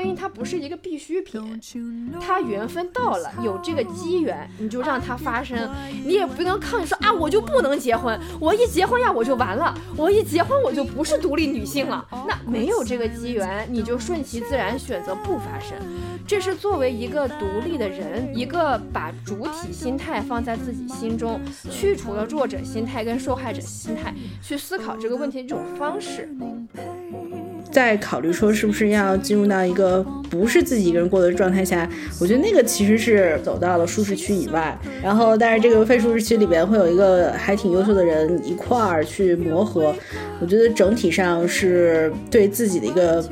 婚姻它不是一个必需品，它缘分到了，有这个机缘，你就让它发生，你也不能抗拒说啊，我就不能结婚，我一结婚呀我就完了，我一结婚我就不是独立女性了。那没有这个机缘，你就顺其自然选择不发生，这是作为一个独立的人，一个把主体心态放在自己心中，去除了弱者心态跟受害者心态，去思考这个问题的一种方式。在考虑说是不是要进入到一个不是自己一个人过的状态下，我觉得那个其实是走到了舒适区以外。然后，但是这个非舒适区里边会有一个还挺优秀的人一块儿去磨合，我觉得整体上是对自己的一个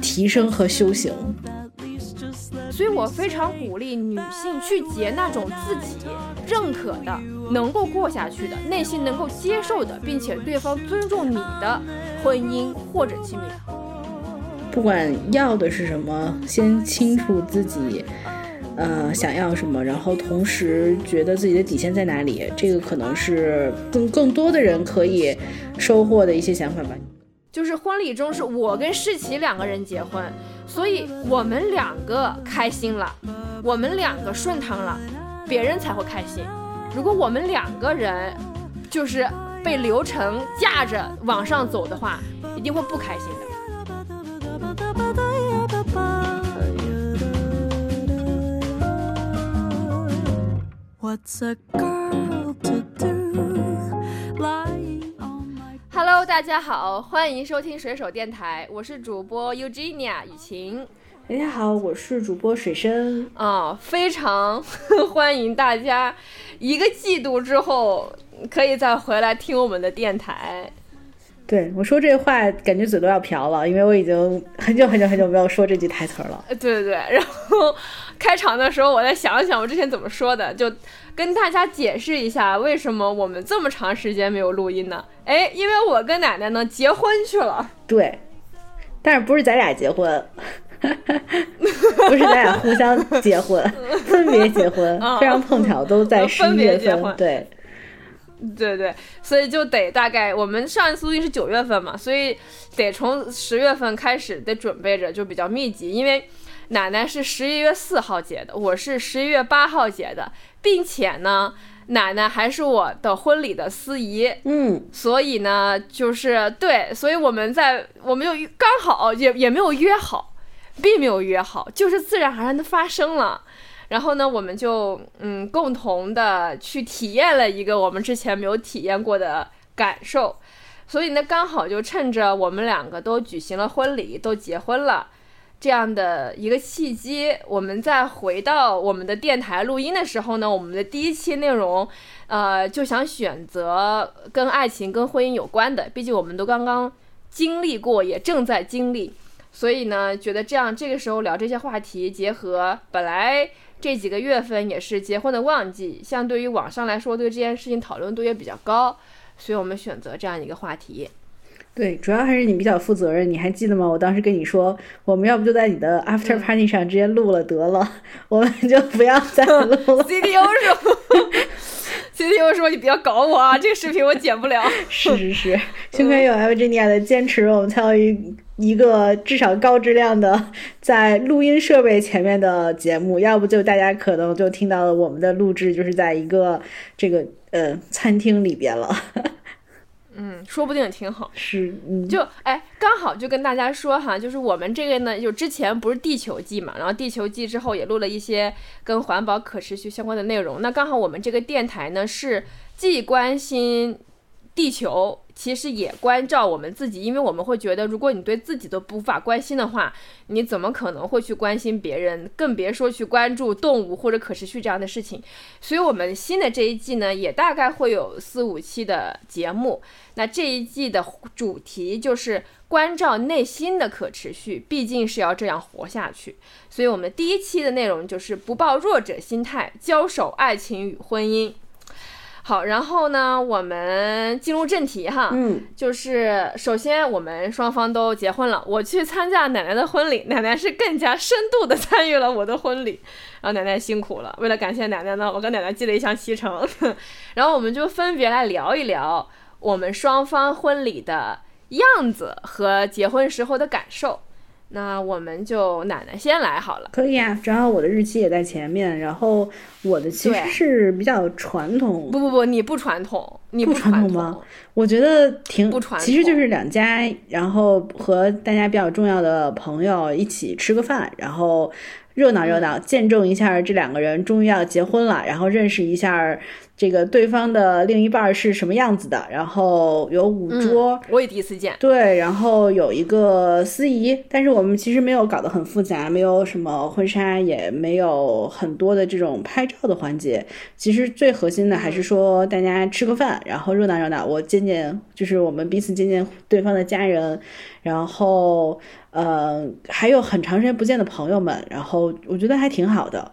提升和修行。所以我非常鼓励女性去结那种自己认可的、能够过下去的、内心能够接受的，并且对方尊重你的婚姻或者亲密。不管要的是什么，先清楚自己，呃，想要什么，然后同时觉得自己的底线在哪里，这个可能是更更多的人可以收获的一些想法吧。就是婚礼中是我跟世奇两个人结婚。所以我们两个开心了，我们两个顺畅了，别人才会开心。如果我们两个人就是被流程架着往上走的话，一定会不开心的。Hello，大家好，欢迎收听水手电台，我是主播 Eugenia 雨晴。大家好，我是主播水深。啊，非常 欢迎大家一个季度之后可以再回来听我们的电台。对我说这话，感觉嘴都要瓢了，因为我已经很久很久很久没有说这句台词了。对对对，然后开场的时候，我再想想我之前怎么说的，就。跟大家解释一下，为什么我们这么长时间没有录音呢？哎，因为我跟奶奶呢结婚去了。对，但是不是咱俩结婚，不是咱俩互相结婚，分别结婚，非常碰巧都在十一月份。对，对对，所以就得大概我们上一次录音是九月份嘛，所以得从十月份开始得准备着，就比较密集，因为。奶奶是十一月四号结的，我是十一月八号结的，并且呢，奶奶还是我的婚礼的司仪，嗯，所以呢，就是对，所以我们在，我们就刚好也也没有约好，并没有约好，就是自然而然的发生了，然后呢，我们就嗯，共同的去体验了一个我们之前没有体验过的感受，所以呢，刚好就趁着我们两个都举行了婚礼，都结婚了。这样的一个契机，我们再回到我们的电台录音的时候呢，我们的第一期内容，呃，就想选择跟爱情、跟婚姻有关的，毕竟我们都刚刚经历过，也正在经历，所以呢，觉得这样这个时候聊这些话题，结合本来这几个月份也是结婚的旺季，相对于网上来说，对这件事情讨论度也比较高，所以我们选择这样一个话题。对，主要还是你比较负责任。你还记得吗？我当时跟你说，我们要不就在你的 after party 上直接录了得了，我们就不要再录了。听我说你不要搞我啊，这个视频我剪不了。是是是，幸亏有 Virginia 的坚持，我们才有一一个至少高质量的在录音设备前面的节目。要不就大家可能就听到了我们的录制就是在一个这个呃餐厅里边了。嗯，说不定也挺好。是，就哎，刚好就跟大家说哈，就是我们这个呢，就之前不是地球季嘛，然后地球季之后也录了一些跟环保可持续相关的内容。那刚好我们这个电台呢，是既关心地球。其实也关照我们自己，因为我们会觉得，如果你对自己都无法关心的话，你怎么可能会去关心别人？更别说去关注动物或者可持续这样的事情。所以，我们新的这一季呢，也大概会有四五期的节目。那这一季的主题就是关照内心的可持续，毕竟是要这样活下去。所以，我们第一期的内容就是不抱弱者心态，交手爱情与婚姻。好，然后呢，我们进入正题哈，嗯，就是首先我们双方都结婚了，我去参加奶奶的婚礼，奶奶是更加深度的 参与了我的婚礼，然后奶奶辛苦了，为了感谢奶奶呢，我跟奶奶寄了一箱西城，然后我们就分别来聊一聊我们双方婚礼的样子和结婚时候的感受。那我们就奶奶先来好了。可以啊，正好我的日期也在前面，然后我的其实是比较传统，不不不，你不传统，你不传传统吗？我觉得挺不传其实就是两家，然后和大家比较重要的朋友一起吃个饭，然后热闹热闹，嗯。见证一下这两个人终于要结婚了，然后认识一下这个对方的另一半是什么样子的，然后有五桌。嗯，我也第一次见。对，然后有一个司仪，但是我们其实没有搞得很复杂，没有什么婚纱，也没有很多的这种拍照的环节。其实最核心的还是说大家吃个饭，然后热闹热闹，我见见，就是我们彼此见见对方的家人，然后呃还有很长时间不见的朋友们，然后我觉得还挺好的。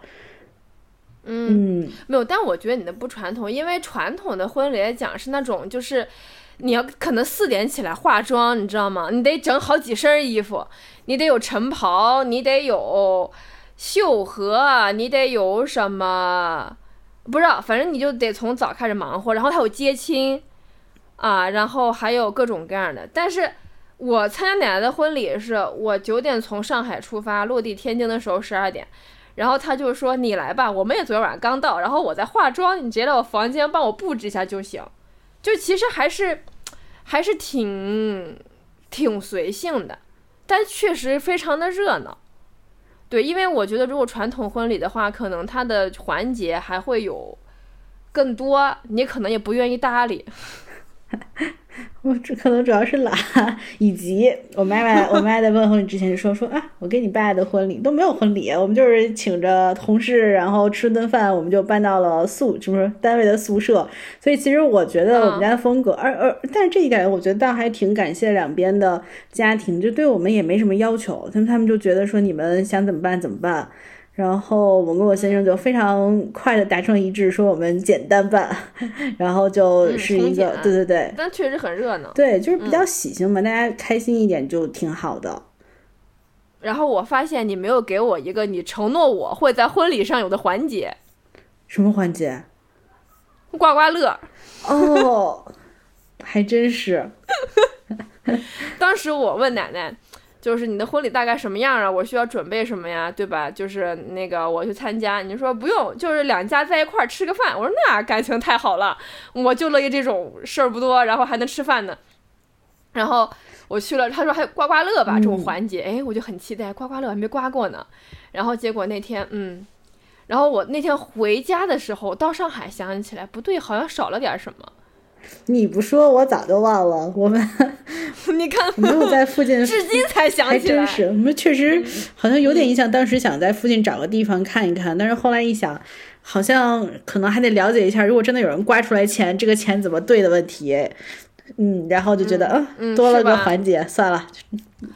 嗯没有，但我觉得你的不传统，因为传统的婚礼来讲是那种就是。你要可能四点起来化妆，你知道吗？你得整好几身衣服，你得有晨袍，你得有绣荷，你得有什么不知道，反正你就得从早开始忙活，然后还有接亲啊，然后还有各种各样的。但是我参加奶奶的婚礼是，我九点从上海出发，落地天津的时候十二点。然后他就说：“你来吧，我们也昨天晚上刚到，然后我在化妆，你直接来我房间帮我布置一下就行。”就其实还是还是挺挺随性的，但确实非常的热闹。对，因为我觉得如果传统婚礼的话，可能它的环节还会有更多，你可能也不愿意搭理。我这可能主要是懒，以及我妈妈，我妈在问婚礼之前就说说啊，我跟你爸的婚礼都没有婚礼，我们就是请着同事，然后吃顿饭，我们就搬到了宿，就是单位的宿舍。所以其实我觉得我们家的风格，而而但是这一点我觉得倒还挺感谢两边的家庭，就对我们也没什么要求，他们他们就觉得说你们想怎么办怎么办。然后我跟我先生就非常快的达成一致，说我们简单办，然后就是一个、嗯对对对，但确实很热闹。对，就是比较喜庆嘛，大家开心一点就挺好的。然后我发现你没有给我一个你承诺我会在婚礼上有的环节，什么环节？刮刮乐。哦，还真是。当时我问奶奶，就是你的婚礼大概什么样啊？我需要准备什么呀？对吧？就是那个我去参加，你说不用，就是两家在一块儿吃个饭。我说那感情太好了，我就乐意这种事儿不多，然后还能吃饭呢。然后我去了，他说还有刮刮乐吧这种环节，哎，我就很期待，刮刮乐还没刮过呢。然后结果那天，嗯，然后我那天回家的时候，到上海想起来不对，好像少了点什么。你不说，我早就忘了。我们 你看，没有在附近，至今才想起来。真是。我们确实好像有点印象，当时想在附近找个地方看一看，但是后来一想，好像可能还得了解一下，如果真的有人刮出来钱，这个钱怎么兑的问题。嗯，然后就觉得，嗯，嗯多了个环节，算了，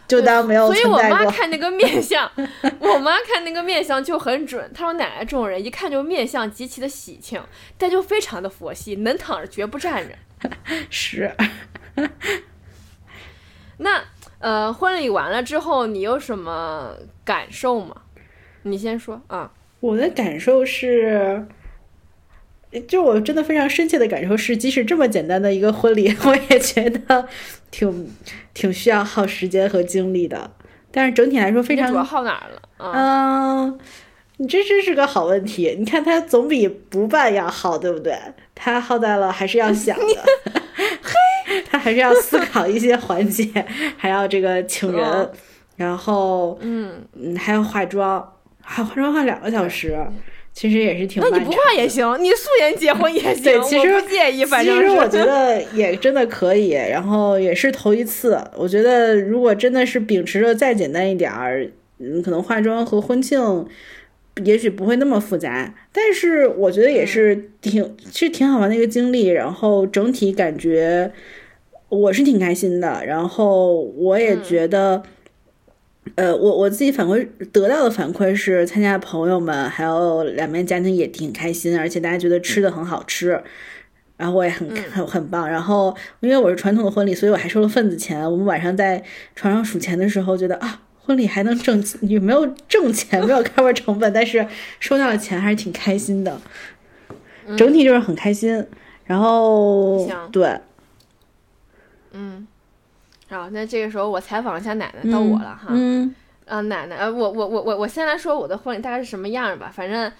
就当没有所以我妈。看那个面相，我妈看那个面相就很准。她说奶奶这种人一看就面相极其的喜庆，但就非常的佛系，能躺着绝不站着。是。那呃，婚礼完了之后，你有什么感受吗？你先说啊。我的感受是，就我真的非常深切的感受是，即使这么简单的一个婚礼，我也觉得挺挺需要耗时间和精力的。但是整体来说非常你主要耗哪儿了？啊，嗯，你这真是个好问题。你看，它总比不办要好，对不对？它耗在了还是要想的，嘿，他还是要思考一些环节，还要这个请人，嗯然后嗯，嗯还要化妆，还化妆化两个小时，其实也是挺那。你不化也行，你素颜结婚也行，对其实不介意，反正其实我觉得也真的可以，然后也是头一次。我觉得如果真的是秉持着再简单一点儿，嗯，可能化妆和婚庆也许不会那么复杂，但是我觉得也是挺，其实挺好玩的一个经历。然后整体感觉我是挺开心的，然后我也觉得。呃，我我自己反馈得到的反馈是，参加的朋友们还有两边家庭也挺开心，而且大家觉得吃的很好吃。然后我也很很很棒。然后因为我是传统的婚礼，所以我还收了份子钱。我们晚上在床上数钱的时候，觉得啊，婚礼还能挣，也没有挣钱，没有 cover 成本，但是收到了钱还是挺开心的。整体就是很开心。然后对，嗯，好，那这个时候我采访一下奶奶，到我了哈。嗯，啊，奶奶，呃，我我我我我先来说我的婚礼大概是什么样吧，反正。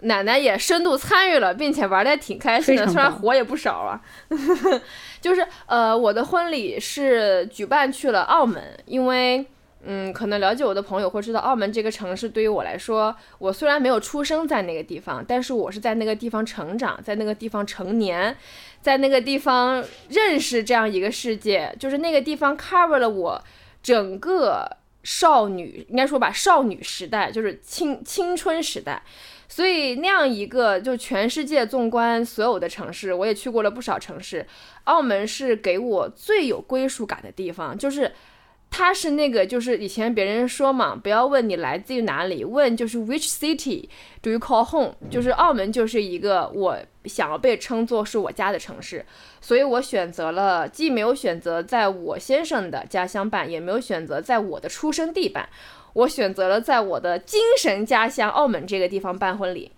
奶奶也深度参与了，并且玩的也挺开心的，虽然活也不少啊。就是呃，我的婚礼是举办去了澳门，因为嗯，可能了解我的朋友会知道，澳门这个城市对于我来说，我虽然没有出生在那个地方，但是我是在那个地方成长，在那个地方成年，在那个地方认识这样一个世界，就是那个地方 cover 了我整个少女，应该说吧，少女时代，就是青青春时代。所以那样一个，就全世界纵观所有的城市，我也去过了不少城市，澳门是给我最有归属感的地方，就是。他是那个，就是以前别人说嘛，不要问你来自于哪里，问就是 Which city do you call home？就是澳门就是一个我想要被称作是我家的城市，所以我选择了，既没有选择在我先生的家乡办，也没有选择在我的出生地办，我选择了在我的精神家乡澳门这个地方办婚礼。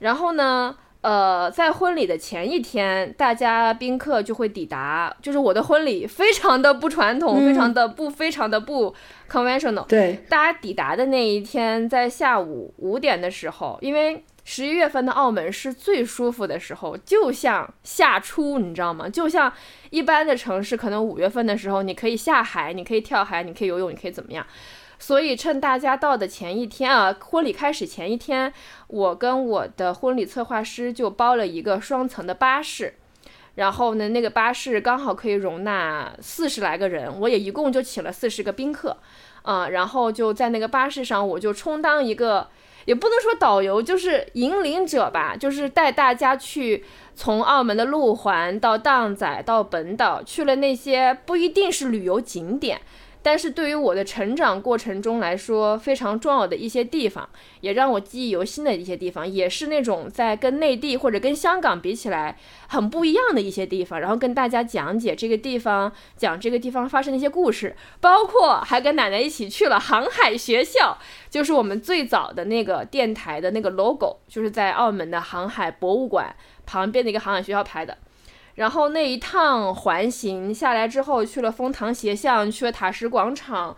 然后呢？呃，在婚礼的前一天，大家宾客就会抵达。就是我的婚礼非常的不传统，非常的不，非常的不 conventional。对，大家抵达的那一天，在下午五点的时候，因为十一月份的澳门是最舒服的时候，就像夏初，你知道吗？就像一般的城市，可能五月份的时候，你可以下海，你可以跳海，你可以游泳，你可以怎么样？所以趁大家到的前一天啊，婚礼开始前一天，我跟我的婚礼策划师就包了一个双层的巴士，然后呢，那个巴士刚好可以容纳四十来个人，我也一共就请了四十个宾客，啊，然后就在那个巴士上，我就充当一个，也不能说导游，就是引领者吧，就是带大家去从澳门的路环到荡仔到本岛，去了那些不一定是旅游景点。但是对于我的成长过程中来说，非常重要的一些地方，也让我记忆犹新的一些地方，也是那种在跟内地或者跟香港比起来很不一样的一些地方。然后跟大家讲解这个地方，讲这个地方发生的一些故事，包括还跟奶奶一起去了航海学校，就是我们最早的那个电台的那个 logo，就是在澳门的航海博物馆旁边的一个航海学校拍的。然后那一趟环形下来之后，去了丰塘斜巷，去了塔石广场，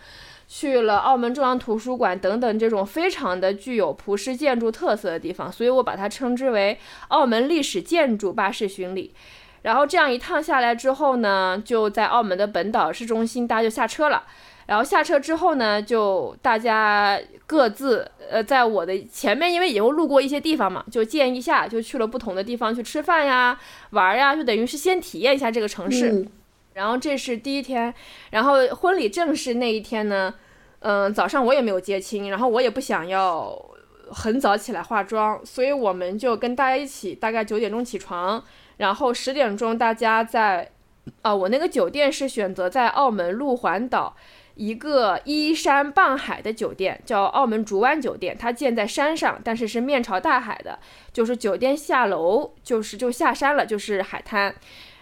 去了澳门中央图书馆等等这种非常的具有葡式建筑特色的地方，所以我把它称之为澳门历史建筑巴士巡礼。然后这样一趟下来之后呢，就在澳门的本岛市中心，大家就下车了。然后下车之后呢，就大家各自呃，在我的前面，因为以后路过一些地方嘛，就见一下，就去了不同的地方去吃饭呀、玩呀，就等于是先体验一下这个城市。然后这是第一天，然后婚礼正式那一天呢，嗯，早上我也没有接亲，然后我也不想要很早起来化妆，所以我们就跟大家一起，大概九点钟起床，然后十点钟大家在，啊，我那个酒店是选择在澳门路环岛。一个依山傍海的酒店叫澳门竹湾酒店，它建在山上，但是是面朝大海的。就是酒店下楼就是就下山了，就是海滩。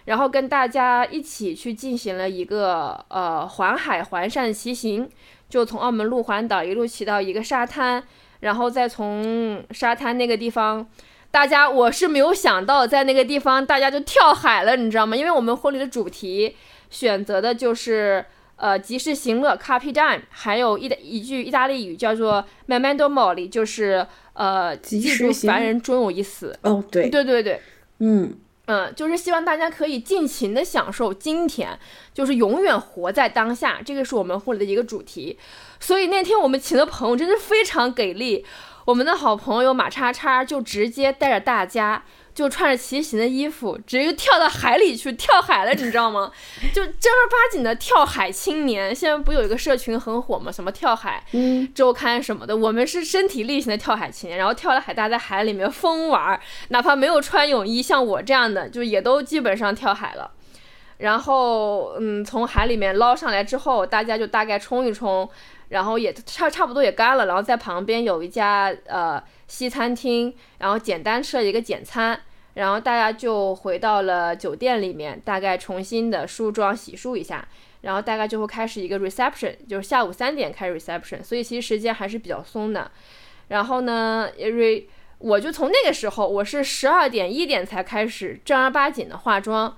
然后跟大家一起去进行了一个呃环海环山骑行，就从澳门路环岛一路骑到一个沙滩，然后再从沙滩那个地方，大家我是没有想到在那个地方大家就跳海了，你知道吗？因为我们婚礼的主题选择的就是。呃，及时行乐，Carpe Diem，还有一一句意大利语叫做 Memento Mori，就是呃，记住凡人终有一死。哦，对，对对对，嗯嗯，就是希望大家可以尽情的享受今天，就是永远活在当下，这个是我们婚礼的一个主题。所以那天我们请的朋友真是非常给力，我们的好朋友马叉叉就直接带着大家。就穿着骑行的衣服，直接跳到海里去跳海了，你知道吗？就正儿八经的跳海青年。现在不有一个社群很火吗？什么跳海周刊什么的。我们是身体力行的跳海青年，然后跳了海，大家在海里面疯玩，哪怕没有穿泳衣，像我这样的，就也都基本上跳海了。然后，嗯，从海里面捞上来之后，大家就大概冲一冲，然后也差差不多也干了，然后在旁边有一家呃。西餐厅，然后简单吃了一个简餐，然后大家就回到了酒店里面，大概重新的梳妆洗漱一下，然后大概就会开始一个 reception，就是下午三点开 reception，所以其实时间还是比较松的。然后呢，re 我就从那个时候，我是十二点一点才开始正儿八经的化妆。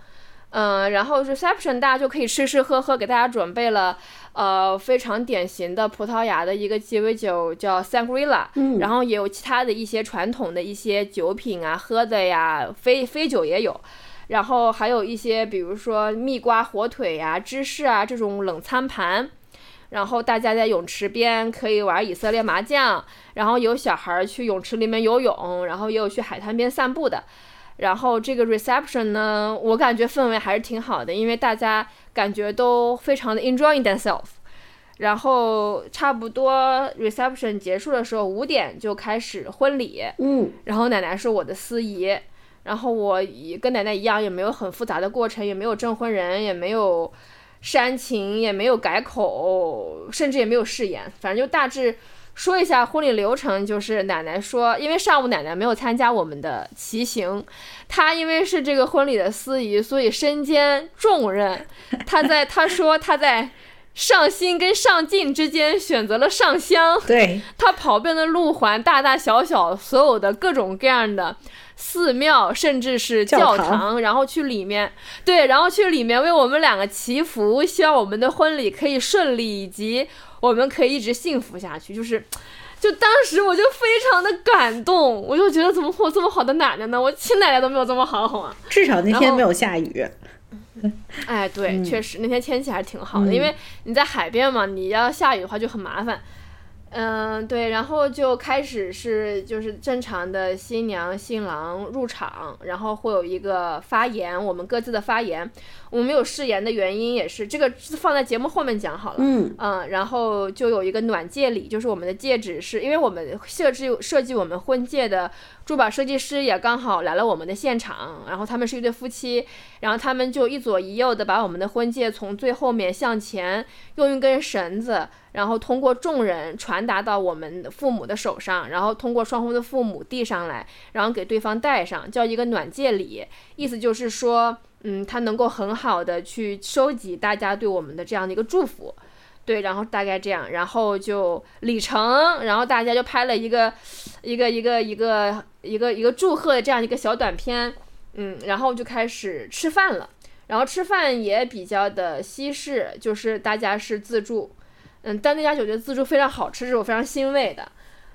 嗯，然后 reception 大家就可以吃吃喝喝，给大家准备了呃非常典型的葡萄牙的一个鸡尾酒，叫 Sangria，嗯然后也有其他的一些传统的一些酒品啊，喝的呀，非非酒也有，然后还有一些比如说蜜瓜火腿呀、芝士啊这种冷餐盘。然后大家在泳池边可以玩以色列麻将，然后有小孩儿去泳池里面游泳，然后也有去海滩边散步的。然后这个 reception 呢，我感觉氛围还是挺好的，因为大家感觉都非常的 enjoying themselves。然后差不多 reception 结束的时候，五点就开始婚礼。嗯然后奶奶是我的司仪，然后我也跟奶奶一样，也没有很复杂的过程，也没有证婚人，也没有煽情，也没有改口，甚至也没有誓言，反正就大致说一下婚礼流程。就是奶奶说，因为上午奶奶没有参加我们的骑行，她因为是这个婚礼的司仪，所以身兼重任。她在她说她在上新跟上进之间选择了上香。对，她跑遍了路环，大大小小所有的各种各样的寺庙，甚至是教教堂堂，然后去里面，对，然后去里面为我们两个祈福，希望我们的婚礼可以顺利，以及我们可以一直幸福下去。就是，就当时我就非常的感动，我就觉得怎么会有这么好的奶奶呢？我亲奶奶都没有这么好，好吗？至少那天没有下雨。哎，对，嗯确实那天天气还是挺好的，因为你在海边嘛，你要下雨的话就很麻烦。嗯，对，然后就开始是就是正常的新娘新郎入场，然后会有一个发言，我们各自的发言。我们没有誓言的原因也是这个放在节目后面讲好了。嗯嗯，然后就有一个暖戒礼，就是我们的戒指是因为我们设置设计我们婚戒的珠宝设计师也刚好来了我们的现场，然后他们是一对夫妻，然后他们就一左一右的把我们的婚戒从最后面向前用一根绳子，然后通过众人传达到我们父母的手上，然后通过双方的父母递上来，然后给对方戴上，叫一个暖戒礼，意思就是说，嗯，他能够很好的去收集大家对我们的这样的一个祝福。对，然后大概这样，然后就礼成，然后大家就拍了一个，一个一个一个一个一个祝贺的这样一个小短片，嗯，然后就开始吃饭了，然后吃饭也比较的西式，就是大家是自助，嗯，但那家酒店自助非常好吃，是我非常欣慰的。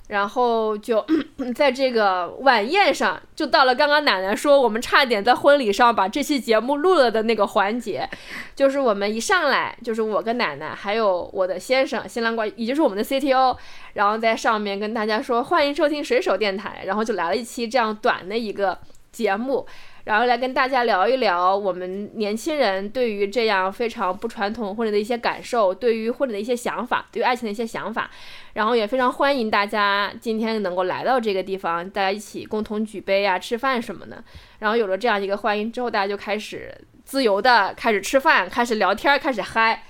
然后就 在这个晚宴上，就到了刚刚奶奶说我们差点在婚礼上把这期节目录了的那个环节，就是我们一上来就是我跟奶奶还有我的先生新郎官，也就是我们的 CTO，然后在上面跟大家说欢迎收听水手电台，然后就来了一期这样短的一个节目。然后来跟大家聊一聊我们年轻人对于这样非常不传统婚礼的一些感受，对于婚礼的一些想法，对于爱情的一些想法。然后也非常欢迎大家今天能够来到这个地方，大家一起共同举杯啊、吃饭什么的。然后有了这样一个欢迎之后，大家就开始自由的开始吃饭、开始聊天、开始嗨。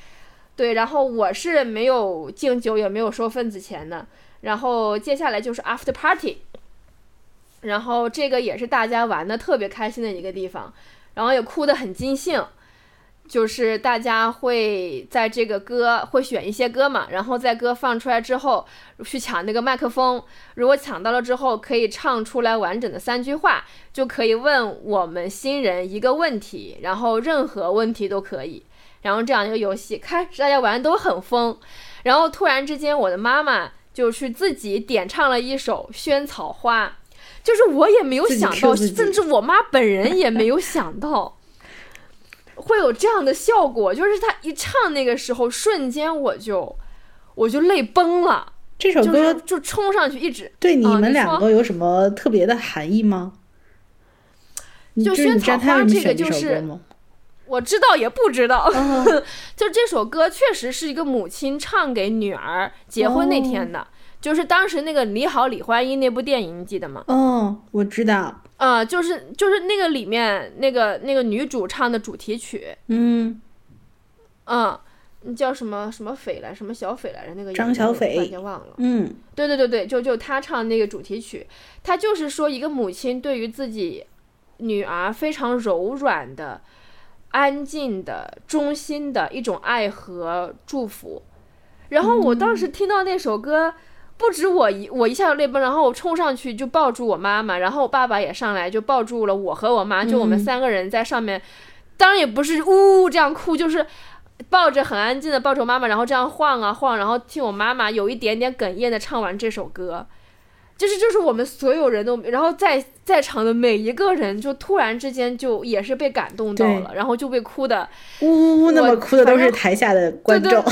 对，然后我是没有敬酒，也没有收份子钱的。然后接下来就是 after party。然后这个也是大家玩的特别开心的一个地方，然后也哭得很尽兴，就是大家会在这个歌会选一些歌嘛，然后在歌放出来之后去抢那个麦克风，如果抢到了之后可以唱出来完整的三句话，就可以问我们新人一个问题，然后任何问题都可以，然后这样一个游戏开始大家玩的都很疯，然后突然之间我的妈妈就去自己点唱了一首《萱草花》。就是我也没有想到，甚至我妈本人也没有想到会有这样的效果。就是他一唱那个时候，瞬间我就我就泪崩了，这首歌就冲上去一直对你们两个有什么特别的含义吗？你就萱草花这个就是？我知道也不知道，哦 就这首歌确实是一个母亲唱给女儿结婚那天的，就是当时那个《你好，李焕英》那部电影，你记得吗？嗯，我知道，啊、就是就是那个里面那个那个女主唱的主题曲，嗯，嗯，叫什么什么斐来，什么小斐来着？那个张小斐突然间忘了。嗯，对对对对，就就她唱那个主题曲，她就是说一个母亲对于自己女儿非常柔软的、安静的、忠心的一种爱和祝福。然后我当时听到那首歌，不止我一我一下就泪崩，然后我冲上去就抱住我妈妈，然后我爸爸也上来就抱住了我和我妈，就我们三个人在上面，当然也不是呜呜这样哭，就是抱着很安静的抱着我妈妈，然后这样晃啊晃，然后听我妈妈有一点点哽咽的唱完这首歌。就是就是我们所有人都，然后在在场的每一个人，就突然之间就也是被感动到了，然后就被哭的呜呜呜，那么哭的都是台下的观众。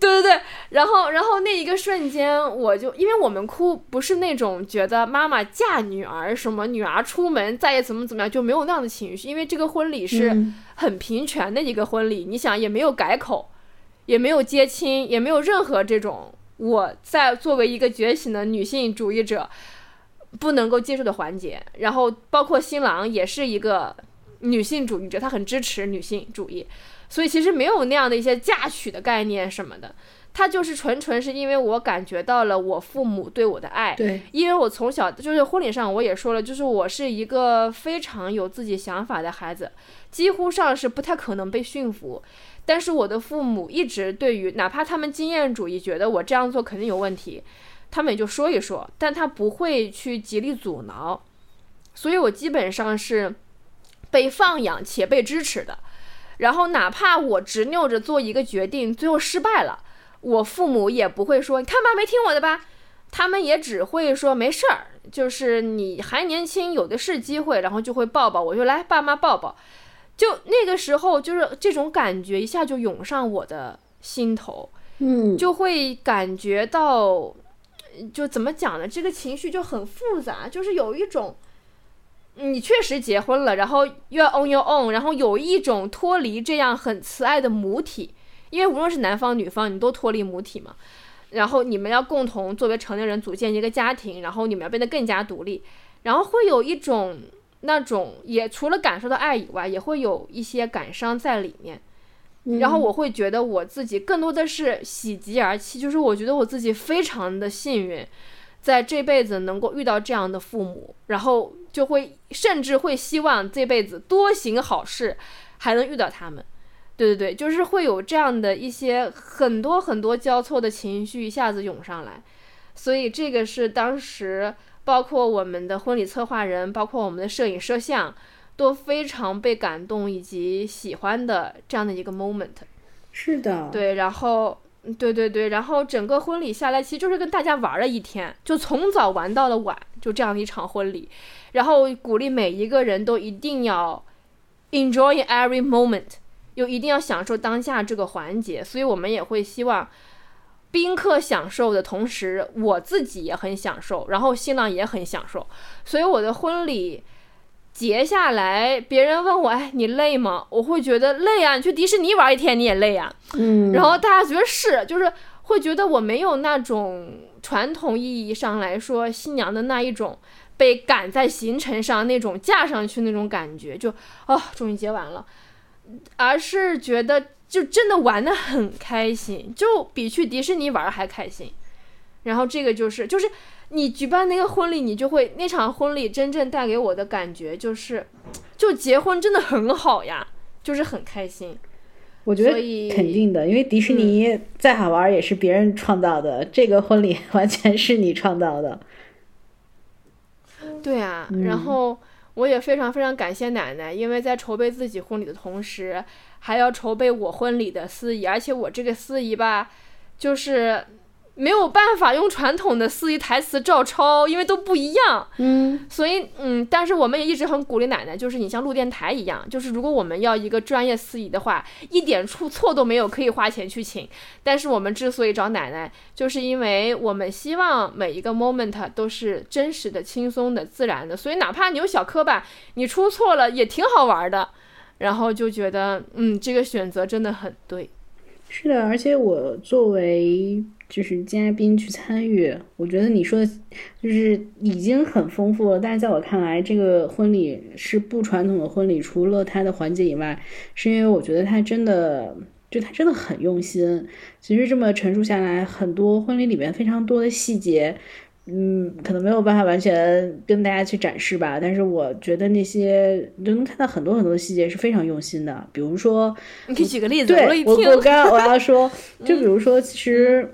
对对对，然后然后那一个瞬间，我就因为我们哭不是那种觉得妈妈嫁女儿什么女儿出门再也怎么怎么样，就没有那样的情绪，因为这个婚礼是很平权的一个婚礼，你想也没有改口，也没有接亲，也没有任何这种。我在作为一个觉醒的女性主义者，不能够接受的环节，然后包括新郎也是一个女性主义者，他很支持女性主义，所以其实没有那样的一些嫁娶的概念什么的，他就是纯纯是因为我感觉到了我父母对我的爱，对，因为我从小就是婚礼上我也说了，就是我是一个非常有自己想法的孩子，几乎上是不太可能被驯服。但是我的父母一直对于，哪怕他们经验主义，觉得我这样做肯定有问题，他们也就说一说，但他不会去极力阻挠，所以我基本上是被放养且被支持的。然后哪怕我执拗着做一个决定，最后失败了，我父母也不会说，你看吧，没听我的吧，他们也只会说没事儿，就是你还年轻，有的是机会，然后就会抱抱我，就来爸妈抱抱。就那个时候，就是这种感觉一下就涌上我的心头，嗯，就会感觉到，就怎么讲呢？这个情绪就很复杂，就是有一种，你确实结婚了，然后又要 on your own，然后有一种脱离这样很慈爱的母体，因为无论是男方女方，你都脱离母体嘛，然后你们要共同作为成年人组建一个家庭，然后你们要变得更加独立，然后会有一种。那种也除了感受到爱以外，也会有一些感伤在里面。然后我会觉得我自己更多的是喜极而泣，就是我觉得我自己非常的幸运，在这辈子能够遇到这样的父母，然后就会甚至会希望这辈子多行好事，还能遇到他们。对对对，就是会有这样的一些很多很多交错的情绪一下子涌上来，所以这个是当时。包括我们的婚礼策划人，包括我们的摄影摄像，都非常被感动以及喜欢的这样的一个 moment。是的，对，然后，对对对，然后整个婚礼下来，其实就是跟大家玩了一天，就从早玩到了晚，就这样的一场婚礼。然后鼓励每一个人都一定要 enjoy every moment，又一定要享受当下这个环节。所以我们也会希望。宾客享受的同时，我自己也很享受，然后新郎也很享受，所以我的婚礼结下来，别人问我，哎，你累吗？我会觉得累啊，你去迪士尼玩一天你也累啊，嗯，然后大家觉得是，就是会觉得我没有那种传统意义上来说新娘的那一种被赶在行程上那种架上去那种感觉，就哦，终于结完了，而是觉得。就真的玩的很开心，就比去迪士尼玩还开心。然后这个就是，就是你举办那个婚礼，你就会那场婚礼真正带给我的感觉就是，就结婚真的很好呀，就是很开心。我觉得肯定的，因为迪士尼再好玩也是别人创造的，这个婚礼完全是你创造的。对啊，然后我也非常非常感谢奶奶，因为在筹备自己婚礼的同时。还要筹备我婚礼的司仪，而且我这个司仪吧，就是没有办法用传统的司仪台词照抄，因为都不一样。嗯，所以嗯，但是我们也一直很鼓励奶奶，就是你像录电台一样，就是如果我们要一个专业司仪的话，一点出错都没有，可以花钱去请。但是我们之所以找奶奶，就是因为我们希望每一个 moment 都是真实的、轻松的、自然的，所以哪怕你有小磕巴，你出错了也挺好玩的。然后就觉得，嗯，这个选择真的很对。是的，而且我作为就是嘉宾去参与，我觉得你说的，就是已经很丰富了。但是在我看来，这个婚礼是不传统的婚礼，除了它的环节以外，是因为我觉得它真的，就他真的很用心。其实这么陈述下来，很多婚礼里面非常多的细节。嗯，可能没有办法完全跟大家去展示吧，但是我觉得那些就能看到很多很多的细节是非常用心的，比如说，你可以举个例子，对我我刚刚我要说，就比如说，其实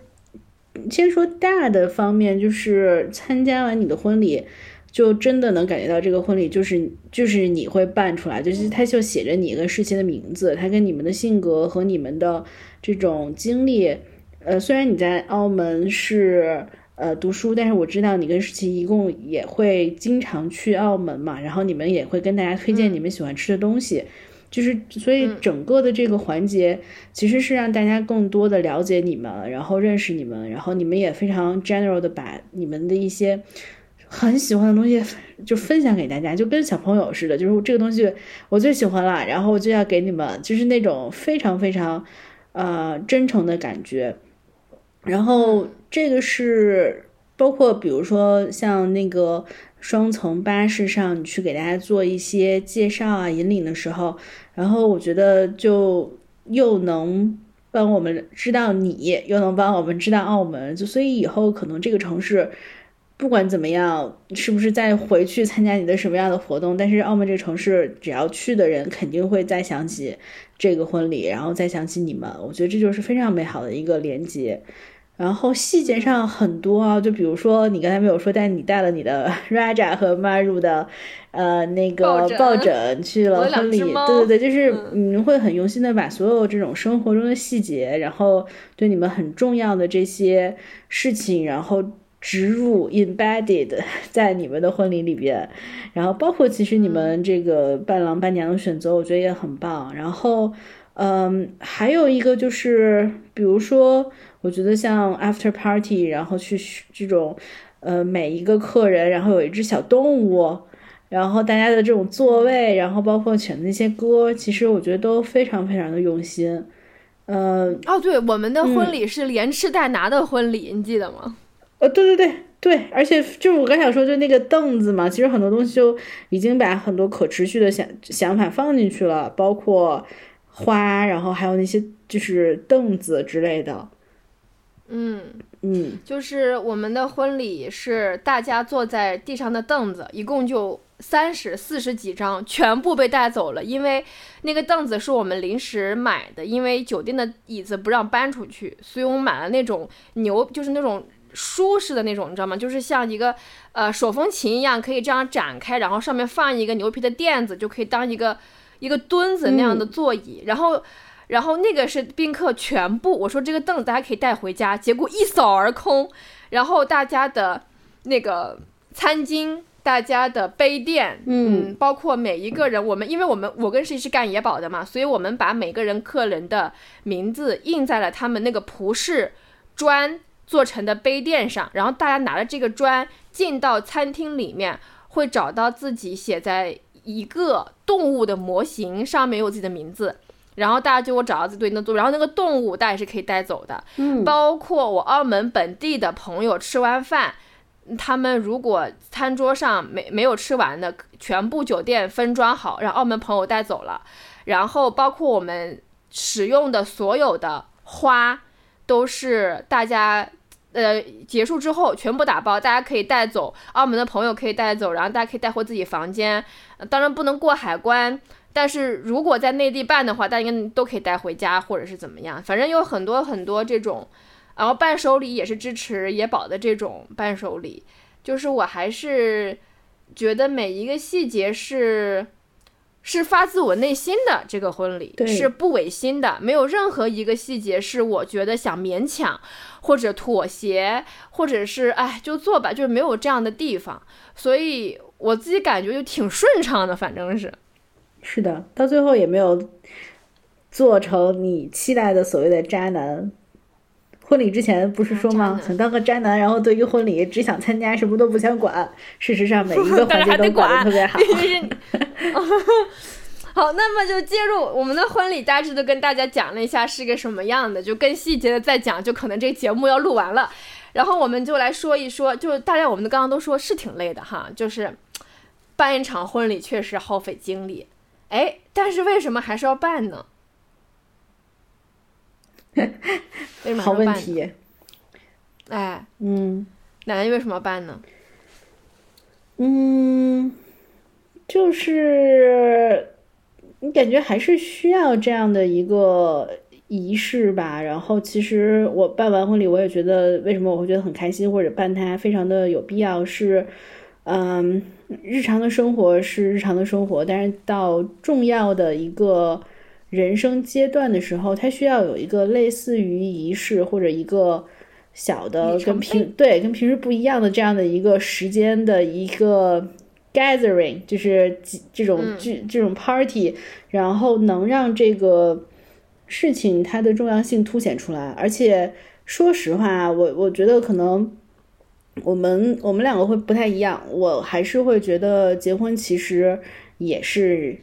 先说大的方面，就是参加完你的婚礼。就真的能感觉到这个婚礼就是就是你会办出来，就是它就写着你跟世奇的名字，它跟你们的性格和你们的这种经历，呃，虽然你在澳门是呃读书，但是我知道你跟世奇一共也会经常去澳门嘛，然后你们也会跟大家推荐你们喜欢吃的东西，就是所以整个的这个环节其实是让大家更多的了解你们，然后认识你们，然后你们也非常 general 的把你们的一些。很喜欢的东西就分享给大家，就跟小朋友似的，就是这个东西我最喜欢了，然后我就要给你们，就是那种非常非常呃真诚的感觉。然后这个是包括比如说像那个双层巴士上，你去给大家做一些介绍啊、引领的时候，然后我觉得就又能帮我们知道你，又能帮我们知道澳门，就所以以后可能这个城市。不管怎么样，是不是再回去参加你的什么样的活动？但是澳门这个城市，只要去的人肯定会再想起这个婚礼，然后再想起你们。我觉得这就是非常美好的一个连接。然后细节上很多啊，就比如说你刚才没有说，但你带了你的 Raja 和 Maru 的呃那个抱枕去了婚礼。对对对，就是你会很用心的把所有这种生活中的细节，然后对你们很重要的这些事情，然后。植入 embedded 在你们的婚礼里边，然后包括其实你们这个伴郎伴娘的选择，我觉得也很棒。然后，嗯，还有一个就是，比如说，我觉得像 after party，然后去这种，呃，每一个客人，然后有一只小动物，然后大家的这种座位，然后包括选的那些歌，其实我觉得都非常非常的用心。嗯，哦，对，我们的婚礼是连吃带拿的婚礼，你记得吗？呃，对对对对，而且就是我刚想说，就那个凳子嘛，其实很多东西就已经把很多可持续的想想法放进去了，包括花，然后还有那些就是凳子之类的。嗯嗯，就是我们的婚礼是大家坐在地上的凳子，一共就三十四十几张，全部被带走了，因为那个凳子是我们临时买的，因为酒店的椅子不让搬出去，所以我们买了那种牛，就是那种。舒适的那种，你知道吗？就是像一个呃手风琴一样，可以这样展开，然后上面放一个牛皮的垫子，就可以当一个一个墩子那样的座椅。然后，然后那个是宾客全部，我说这个凳子大家可以带回家，结果一扫而空。然后大家的那个餐巾、大家的杯垫，嗯，包括每一个人，我们因为我们我跟谁是干野保的嘛，所以我们把每个人客人的名字印在了他们那个葡式砖。做成的杯垫上，然后大家拿着这个砖进到餐厅里面，会找到自己写在一个动物的模型上面有自己的名字，然后大家就我找到自己对应的动物，然后那个动物大家是可以带走的。嗯，包括我澳门本地的朋友吃完饭，他们如果餐桌上没没有吃完的，全部酒店分装好，让澳门朋友带走了。然后包括我们使用的所有的花。都是大家，呃，结束之后全部打包，大家可以带走，澳门的朋友可以带走，然后大家可以带回自己房间。当然不能过海关，但是如果在内地办的话，大家都可以带回家或者是怎么样，反正有很多很多这种，然后伴手礼也是支持野宝的这种伴手礼，就是我还是觉得每一个细节是。是发自我内心的这个婚礼是不违心的，没有任何一个细节是我觉得想勉强或者妥协，或者是哎就做吧，就是没有这样的地方，所以我自己感觉就挺顺畅的，反正是。是的，到最后也没有做成你期待的所谓的渣男。婚礼之前不是说吗？想当个渣男，然后对于婚礼只想参加，什么都不想管。事实上，每一个环节都管的特别好。好，那么就接入我们的婚礼，大致的跟大家讲了一下是个什么样的，就更细节的再讲，就可能这个节目要录完了。然后我们就来说一说，就大家我们刚刚都说是挺累的哈，就是办一场婚礼确实耗费精力。哎，但是为什么还是要办呢？好问题，哎，嗯，奶奶为什么要办呢？嗯，就是你感觉还是需要这样的一个仪式吧。然后，其实我办完婚礼，我也觉得为什么我会觉得很开心，或者办它非常的有必要，是，嗯，日常的生活是日常的生活，但是到重要的一个人生阶段的时候，它需要有一个类似于仪式或者一个。小的跟平对跟平时不一样的这样的一个时间的一个 gathering，就是这种聚这种 party，然后能让这个事情它的重要性凸显出来。而且说实话，我我觉得可能我们我们两个会不太一样，我还是会觉得结婚其实也是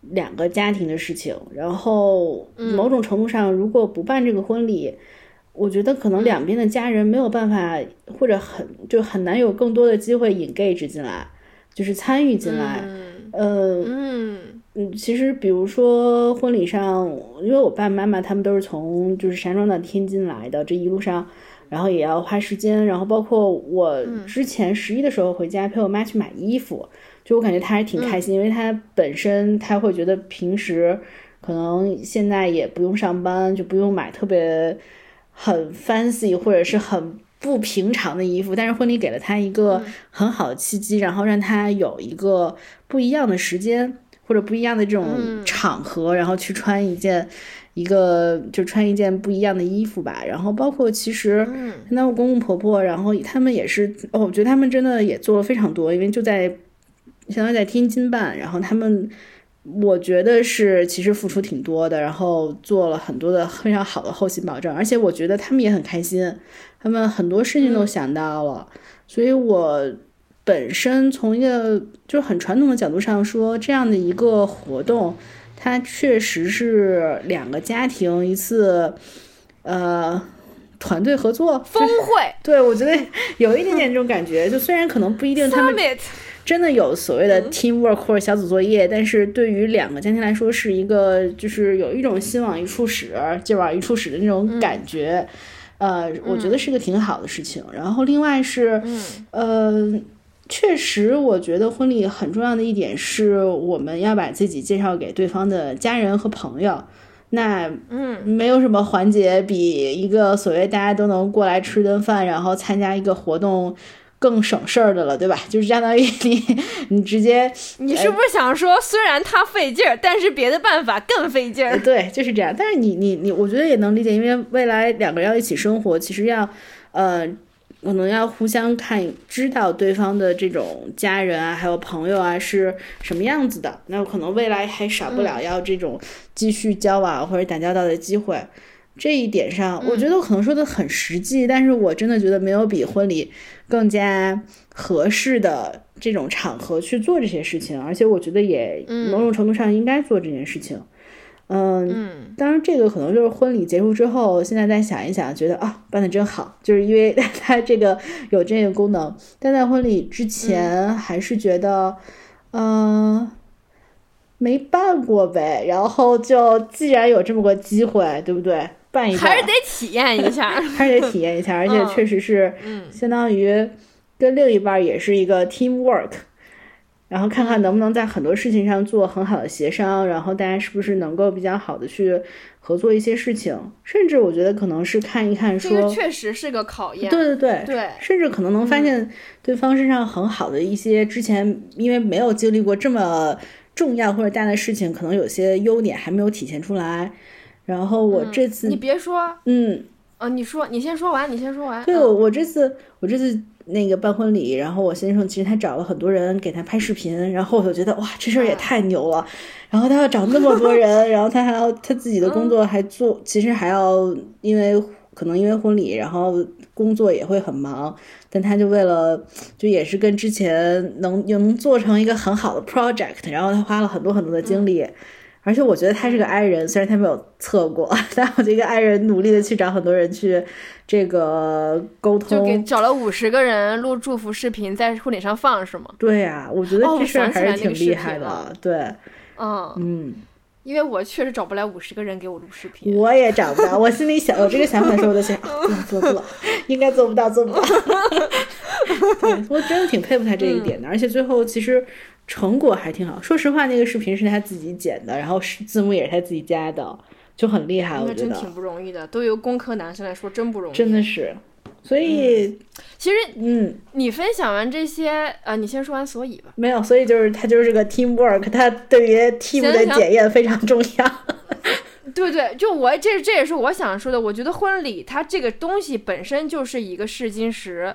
两个家庭的事情。然后某种程度上，如果不办这个婚礼。我觉得可能两边的家人没有办法，或者很就很难有更多的机会 engage 进来，就是参与进来。呃，嗯嗯，其实比如说婚礼上，因为我爸爸妈妈他们都是从就是山庄到天津来的，这一路上，然后也要花时间，然后包括我之前十一的时候回家陪我妈去买衣服，就我感觉她还挺开心，因为她本身她会觉得平时可能现在也不用上班，就不用买特别。很 fancy 或者是很不平常的衣服，但是婚礼给了她一个很好的契机，然后让她有一个不一样的时间或者不一样的这种场合，然后去穿一件一个就穿一件不一样的衣服吧。然后包括其实那我公公婆婆，然后他们也是，哦，我觉得他们真的也做了非常多，因为就在相当于在天津办，然后他们。我觉得是，其实付出挺多的，然后做了很多的非常好的后勤保障，而且我觉得他们也很开心，他们很多事情都想到了，所以我本身从一个就是很传统的角度上说，这样的一个活动，它确实是两个家庭一次，呃，团队合作峰会，对我觉得有一点点这种感觉，就虽然可能不一定他们。真的有所谓的 teamwork 或者小组作业，但是对于两个家庭来说，是一个就是有一种心往一处使，劲往一处使的那种感觉，呃，我觉得是个挺好的事情。然后另外是，呃，确实我觉得婚礼很重要的一点是，我们要把自己介绍给对方的家人和朋友。那嗯，没有什么环节比一个所谓大家都能过来吃顿饭，然后参加一个活动。更省事儿的了，对吧？就是相当于你，你直接，你是不是想说，虽然他费劲儿，但是别的办法更费劲儿？对，就是这样。但是你，你，你，我觉得也能理解，因为未来两个人要一起生活，其实要，呃，可能要互相看，知道对方的这种家人啊，还有朋友啊是什么样子的。那可能未来还少不了要这种继续交往或者打交道的机会。这一点上，我觉得我可能说的很实际，但是我真的觉得没有比婚礼。更加合适的这种场合去做这些事情，而且我觉得也某种程度上应该做这件事情。嗯，当然这个可能就是婚礼结束之后，现在再想一想，觉得啊办的真好，就是因为 它这个有这个功能。但在婚礼之前，还是觉得嗯没办过呗。然后就既然有这么个机会，对不对？办一个还是得体验一下，还是得体验一下，而 且确实是，相当于跟另一半也是一个 team work，然后看看能不能在很多事情上做很好的协商，然后大家是不是能够比较好的去合作一些事情，甚至我觉得可能是看一看说，确实是个考验，对对对对，甚至可能能发现对方身上很好的一些之前因为没有经历过这么重要或者大的事情，可能有些优点还没有体现出来。然后我这次你别说，嗯，啊，你说，你先说完，你先说完。对，我我这次我这次那个办婚礼，然后我先生其实他找了很多人给他拍视频，然后我就觉得哇，这事儿也太牛了。然后他要找那么多人，然后他还要他自己的工作还做，其实还要因为可能因为婚礼，然后工作也会很忙，但他就为了就也是跟之前能能做成一个很好的 project，然后他花了很多很多的精力。而且我觉得他是个 I 人，虽然他没有测过，但我觉得一个 I 人努力的去找很多人去这个沟通，就给找了五十个人录祝福视频，在婚礼上放是吗？对呀，我觉得这事儿还是挺厉害的。对，嗯嗯，因为我确实找不来五十个人给我录视频。我也找不到，我心里想有这个想法的时候，我就想，啊做不了，应该做不到，做不到。对，我真的挺佩服他这一点的，而且最后其实成果还挺好。说实话，那个视频是他自己剪的，然后是字幕也是他自己加的，就很厉害，我觉得那真挺不容易的，对于工科男生来说真不容易。真的是。所以，其实嗯，你分享完这些，呃，你先说完所以吧。没有，所以就是他就是个 teamwork，他对于 team 的检验非常重要。对对，就我这这也是我想说的。我觉得婚礼它这个东西本身就是一个试金石。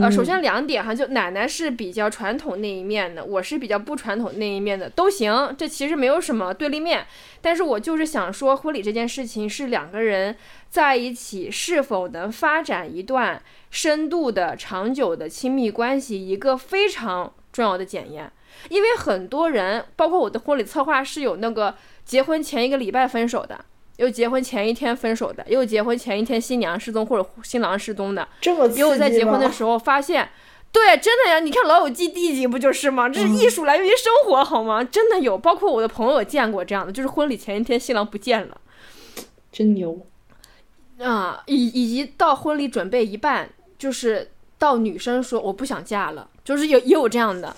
呃，首先两点哈，就奶奶是比较传统那一面的，我是比较不传统那一面的，都行。这其实没有什么对立面，但是我就是想说，婚礼这件事情是两个人在一起是否能发展一段深度的、长久的亲密关系，一个非常重要的检验。因为很多人，包括我的婚礼策划是有那个结婚前一个礼拜分手的，有结婚前一天分手的，也有结婚前一天新娘失踪或者新郎失踪的，也有在结婚的时候发现。对，真的呀！你看《老友记》第一集不就是吗？这是艺术来源于生活，好吗？真的有，包括我的朋友也见过这样的，就是婚礼前一天新郎不见了 真牛。啊，以以及到婚礼准备一半，就是到女生说我不想嫁了，就是有也有这样的，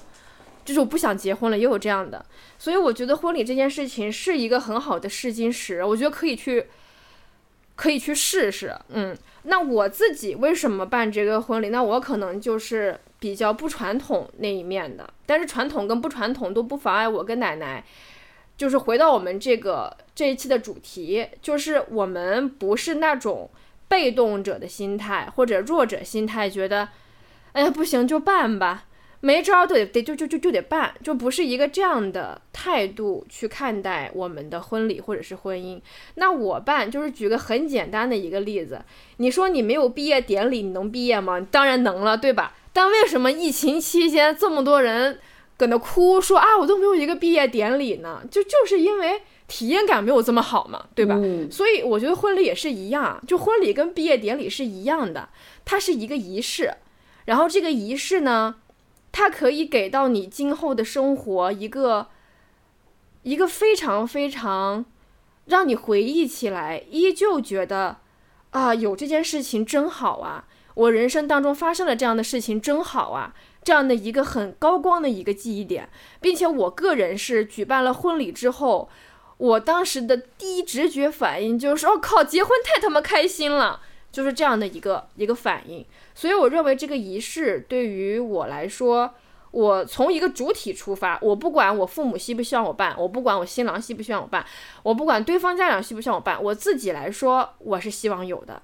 就是我不想结婚了，也有这样的。所以我觉得婚礼这件事情是一个很好的试金石，我觉得可以去，可以去试试。嗯，那我自己为什么办这个婚礼？那我可能就是比较不传统那一面的，但是传统跟不传统都不妨碍我跟奶奶。就是回到我们这个这一期的主题，就是我们不是那种被动者的心态或者弱者心态，觉得，哎呀不行就办吧，没招儿得得就就就就得办，就不是一个这样的态度去看待我们的婚礼或者是婚姻。那我办就是举个很简单的一个例子，你说你没有毕业典礼，你能毕业吗？当然能了，对吧？但为什么疫情期间这么多人？搁那哭说啊，我都没有一个毕业典礼呢，就就是因为体验感没有这么好嘛，对吧？嗯所以我觉得婚礼也是一样，就婚礼跟毕业典礼是一样的，它是一个仪式，然后这个仪式呢，它可以给到你今后的生活一个一个非常非常让你回忆起来，依旧觉得啊，有这件事情真好啊，我人生当中发生了这样的事情真好啊。这样的一个很高光的一个记忆点，并且我个人是举办了婚礼之后，我当时的第一直觉反应就是，我、靠，结婚太他妈开心了，就是这样的一个一个反应。所以我认为这个仪式对于我来说，我从一个主体出发，我不管我父母希不希望我办，我不管我新郎希不希望我办，我不管对方家长希不希望我办，我自己来说我是希望有的，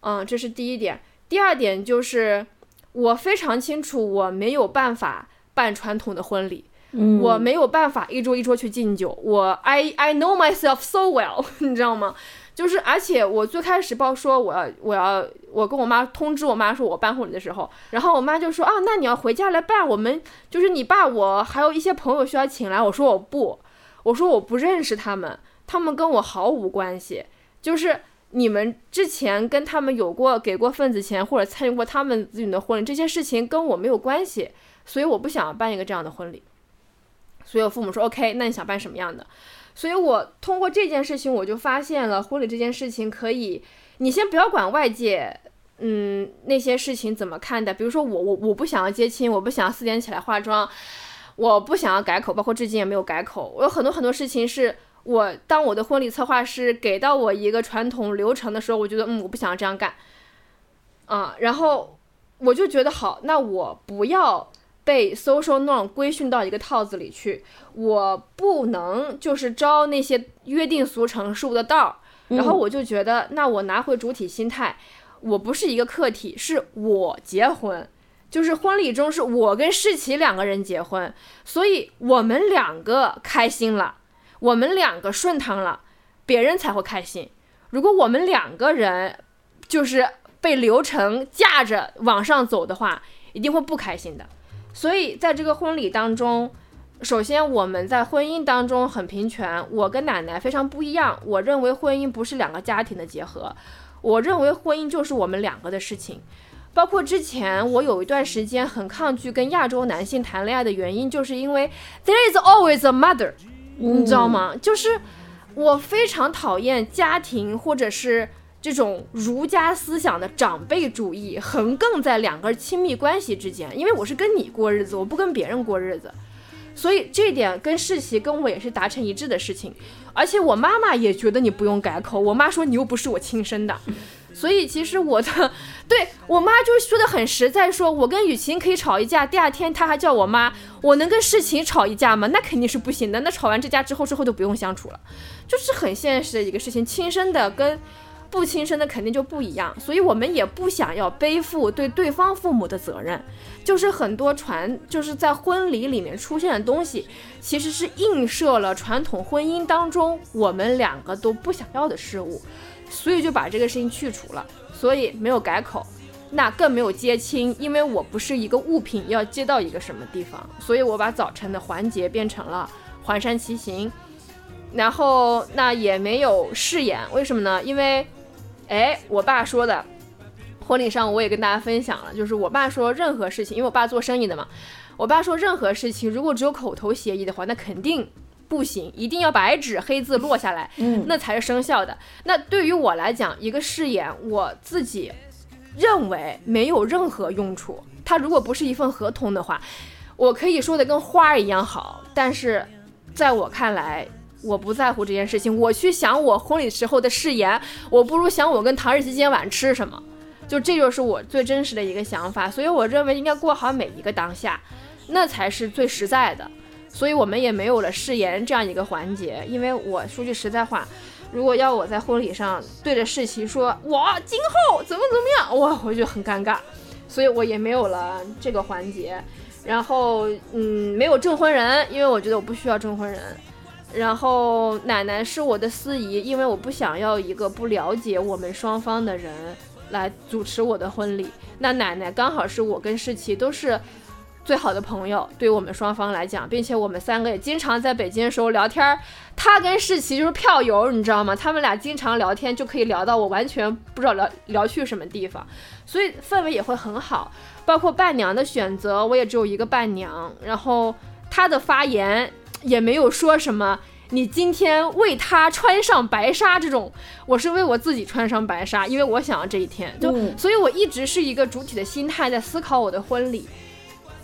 嗯，这是第一点。第二点就是。我非常清楚，我没有办法办传统的婚礼，嗯我没有办法一桌一桌去敬酒。我 I I know myself so well，你知道吗？就是而且我最开始报说我要我要我跟我妈通知我妈说我办婚礼的时候，然后我妈就说啊，那你要回家来办，我们就是你爸我还有一些朋友需要请来。我说我不，我说我不认识他们，他们跟我毫无关系，就是。你们之前跟他们有过给过份子钱，或者参与过他们子女的婚礼，这些事情跟我没有关系，所以我不想办一个这样的婚礼。所以我父母说 OK，那你想办什么样的？所以我通过这件事情，我就发现了婚礼这件事情可以，你先不要管外界，嗯，那些事情怎么看待。比如说我我我不想要接亲，我不想要四点起来化妆，我不想要改口，包括至今也没有改口。我有很多很多事情是。我当我的婚礼策划师给到我一个传统流程的时候，我觉得嗯，我不想要这样干，啊，然后我就觉得好，那我不要被 social norm 规训到一个套子里去，我不能就是招那些约定俗成事物的道儿，然后我就觉得，那我拿回主体心态，我不是一个客体，是我结婚。就是婚礼中是我跟世奇两个人结婚，所以我们两个开心了。我们两个顺畅了，别人才会开心。如果我们两个人就是被流程架着往上走的话，一定会不开心的。所以在这个婚礼当中，首先我们在婚姻当中很平权，我跟奶奶非常不一样。我认为婚姻不是两个家庭的结合，我认为婚姻就是我们两个的事情。包括之前我有一段时间很抗拒跟亚洲男性谈恋爱的原因，就是因为 there is always a mother。你知道吗？就是我非常讨厌家庭或者是这种儒家思想的长辈主义横亘在两个亲密关系之间，因为我是跟你过日子，我不跟别人过日子，所以这点跟世奇跟我也是达成一致的事情，而且我妈妈也觉得你不用改口，我妈说你又不是我亲生的。所以其实我的，对我妈就说的很实在，说我跟雨晴可以吵一架，第二天她还叫我妈，我能跟世情吵一架吗？那肯定是不行的。那吵完这架之后，之后就不用相处了，就是很现实的一个事情。亲生的跟不亲生的肯定就不一样，所以我们也不想要背负对对方父母的责任。就是很多传，就是在婚礼里面出现的东西，其实是映射了传统婚姻当中我们两个都不想要的事物。所以就把这个事情去除了，所以没有改口，那更没有接亲，因为我不是一个物品要接到一个什么地方，所以我把早晨的环节变成了环山骑行，然后那也没有饰演，为什么呢？因为，哎，我爸说的，婚礼上我也跟大家分享了，就是我爸说任何事情，因为我爸做生意的嘛，我爸说任何事情如果只有口头协议的话，那肯定。不行，一定要白纸黑字落下来，嗯，那才是生效的。那对于我来讲，一个誓言，我自己认为没有任何用处。它如果不是一份合同的话，我可以说的跟花儿一样好。但是在我看来，我不在乎这件事情。我去想我婚礼时候的誓言，我不如想我跟唐日琪今天晚上吃什么。就这就是我最真实的一个想法。所以我认为应该过好每一个当下，那才是最实在的。所以我们也没有了誓言这样一个环节，因为我说句实在话，如果要我在婚礼上对着世奇说我今后怎么怎么样，我，我就很尴尬，所以我也没有了这个环节。然后，嗯，没有证婚人，因为我觉得我不需要证婚人。然后奶奶是我的司仪，因为我不想要一个不了解我们双方的人来主持我的婚礼。那奶奶刚好是我跟世奇都是。最好的朋友，对我们双方来讲，并且我们三个也经常在北京的时候聊天儿。他跟世奇就是票友，你知道吗？他们俩经常聊天，就可以聊到我完全不知道聊聊去什么地方，所以氛围也会很好。包括伴娘的选择，我也只有一个伴娘，然后她的发言也没有说什么你今天为他穿上白纱这种，我是为我自己穿上白纱，因为我想要这一天，就所以我一直是一个主体的心态在思考我的婚礼。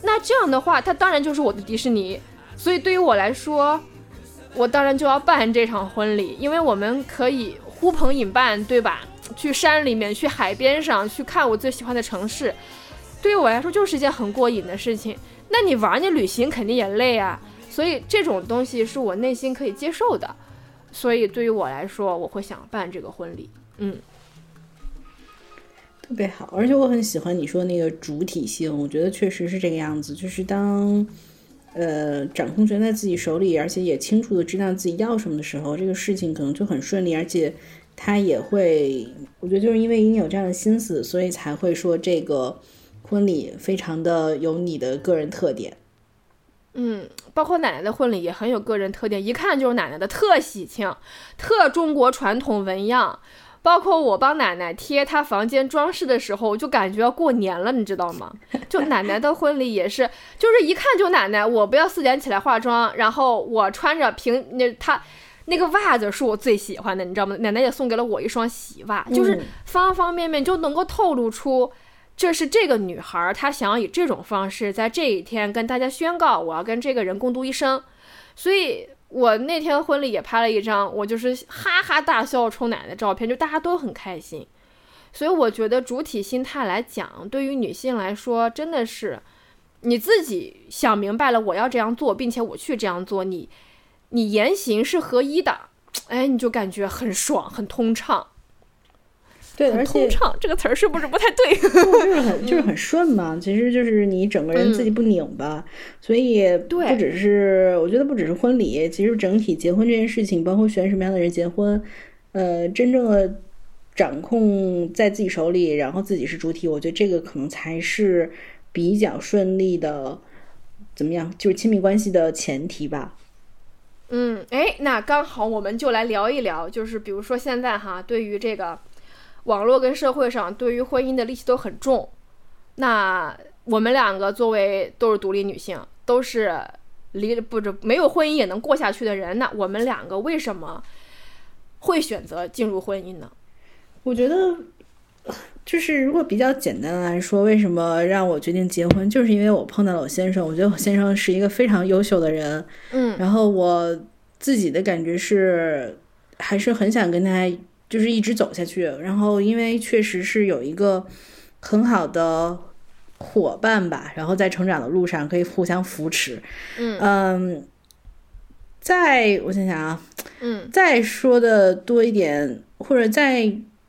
那这样的话，它当然就是我的迪士尼，所以对于我来说，我当然就要办这场婚礼，因为我们可以呼朋引伴，对吧？去山里面，去海边上，去看我最喜欢的城市，对于我来说就是一件很过瘾的事情。那你玩你旅行肯定也累啊，所以这种东西是我内心可以接受的，所以对于我来说，我会想办这个婚礼，嗯。特别好，而且我很喜欢你说那个主体性，我觉得确实是这个样子。就是当，呃，掌控权在自己手里，而且也清楚的知道自己要什么的时候，这个事情可能就很顺利。而且他也会，我觉得就是因为你有这样的心思，所以才会说这个婚礼非常的有你的个人特点。嗯，包括奶奶的婚礼也很有个人特点，一看就是奶奶的，特喜庆，特中国传统纹样。包括我帮奶奶贴她房间装饰的时候，就感觉要过年了，你知道吗？就奶奶的婚礼也是，就是一看就奶奶。我不要四点起来化妆，然后我穿着平那她那个袜子是我最喜欢的，你知道吗？奶奶也送给了我一双喜袜，就是方方面面就能够透露出，这是这个女孩她想要以这种方式在这一天跟大家宣告，我要跟这个人共度一生，所以。我那天婚礼也拍了一张，我就是哈哈大笑冲奶奶的照片，就大家都很开心。所以我觉得主体心态来讲，对于女性来说，真的是你自己想明白了我要这样做，并且我去这样做，你你言行是合一的，哎，你就感觉很爽，很通畅。对，而且通畅这个词儿是不是不太对？就是很就是很顺嘛，其实就是你整个人自己不拧巴，所以不只是我觉得不只是婚礼，其实整体结婚这件事情，包括选什么样的人结婚，呃，真正的掌控在自己手里，然后自己是主体，我觉得这个可能才是比较顺利的，怎么样？就是亲密关系的前提吧。嗯，哎，那刚好我们就来聊一聊，就是比如说现在哈，对于这个。网络跟社会上对于婚姻的戾气都很重，那我们两个作为都是独立女性，都是离不着没有婚姻也能过下去的人，那我们两个为什么会选择进入婚姻呢？我觉得，就是如果比较简单来说，为什么让我决定结婚，就是因为我碰到了我先生，我觉得我先生是一个非常优秀的人，嗯。然后我自己的感觉是，还是很想跟他就是一直走下去。然后因为确实是有一个很好的伙伴吧，然后在成长的路上可以互相扶持。嗯嗯，再我想想啊，嗯再说的多一点，或者再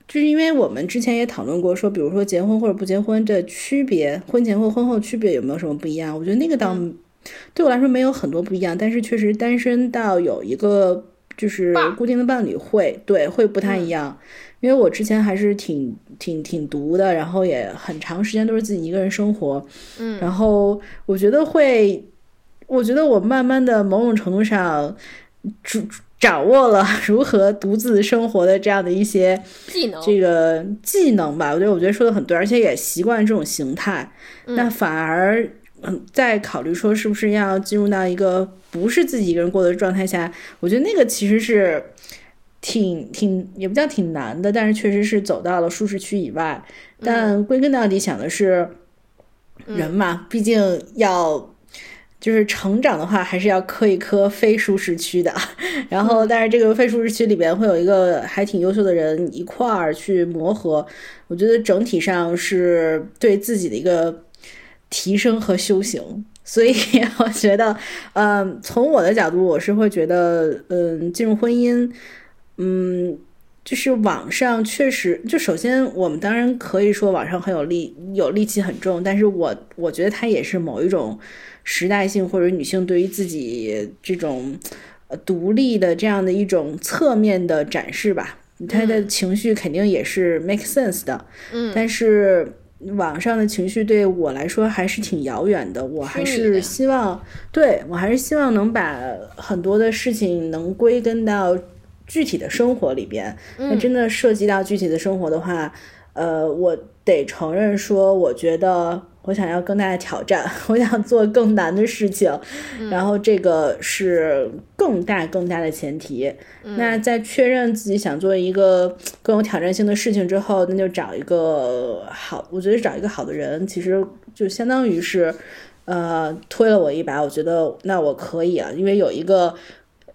就是因为我们之前也讨论过，说比如说结婚或者不结婚的区别，婚前或婚后区别有没有什么不一样？我觉得那个倒对我来说没有很多不一样，但是确实单身到有一个就是固定的伴侣会对会不太一样，因为我之前还是挺挺挺独的，然后也很长时间都是自己一个人生活，嗯然后我觉得会，我觉得我慢慢的某种程度上，主掌握了 如何独自生活的这样的一些技能，这个技能吧。我觉得我觉得说的很对，而且也习惯这种形态，那反而。嗯，在考虑说是不是要进入到一个不是自己一个人过的状态下，我觉得那个其实是挺挺也不叫挺难的，但是确实是走到了舒适区以外。但归根到底想的是，人嘛，毕竟要就是成长的话，还是要磕一磕非舒适区的。然后，但是这个非舒适区里边会有一个还挺优秀的人一块儿去磨合，我觉得整体上是对自己的一个提升和修行。所以 我觉得，嗯，从我的角度，我是会觉得，嗯，进入婚姻，嗯。就是网上确实，就首先我们当然可以说网上很有力，有力气很重，但是我我觉得它也是某一种时代性或者女性对于自己这种呃独立的这样的一种侧面的展示吧。她的情绪肯定也是 make sense 的，嗯但是网上的情绪对我来说还是挺遥远的。我还是希望，对我还是希望能把很多的事情能归根到具体的生活里边。那真的涉及到具体的生活的话，呃，我得承认说，我觉得我想要更大的挑战，我想做更难的事情，然后这个是更大更大的前提。那在确认自己想做一个更有挑战性的事情之后，那就找一个好，我觉得找一个好的人，其实就相当于是，呃，推了我一把。我觉得那我可以啊，因为有一个。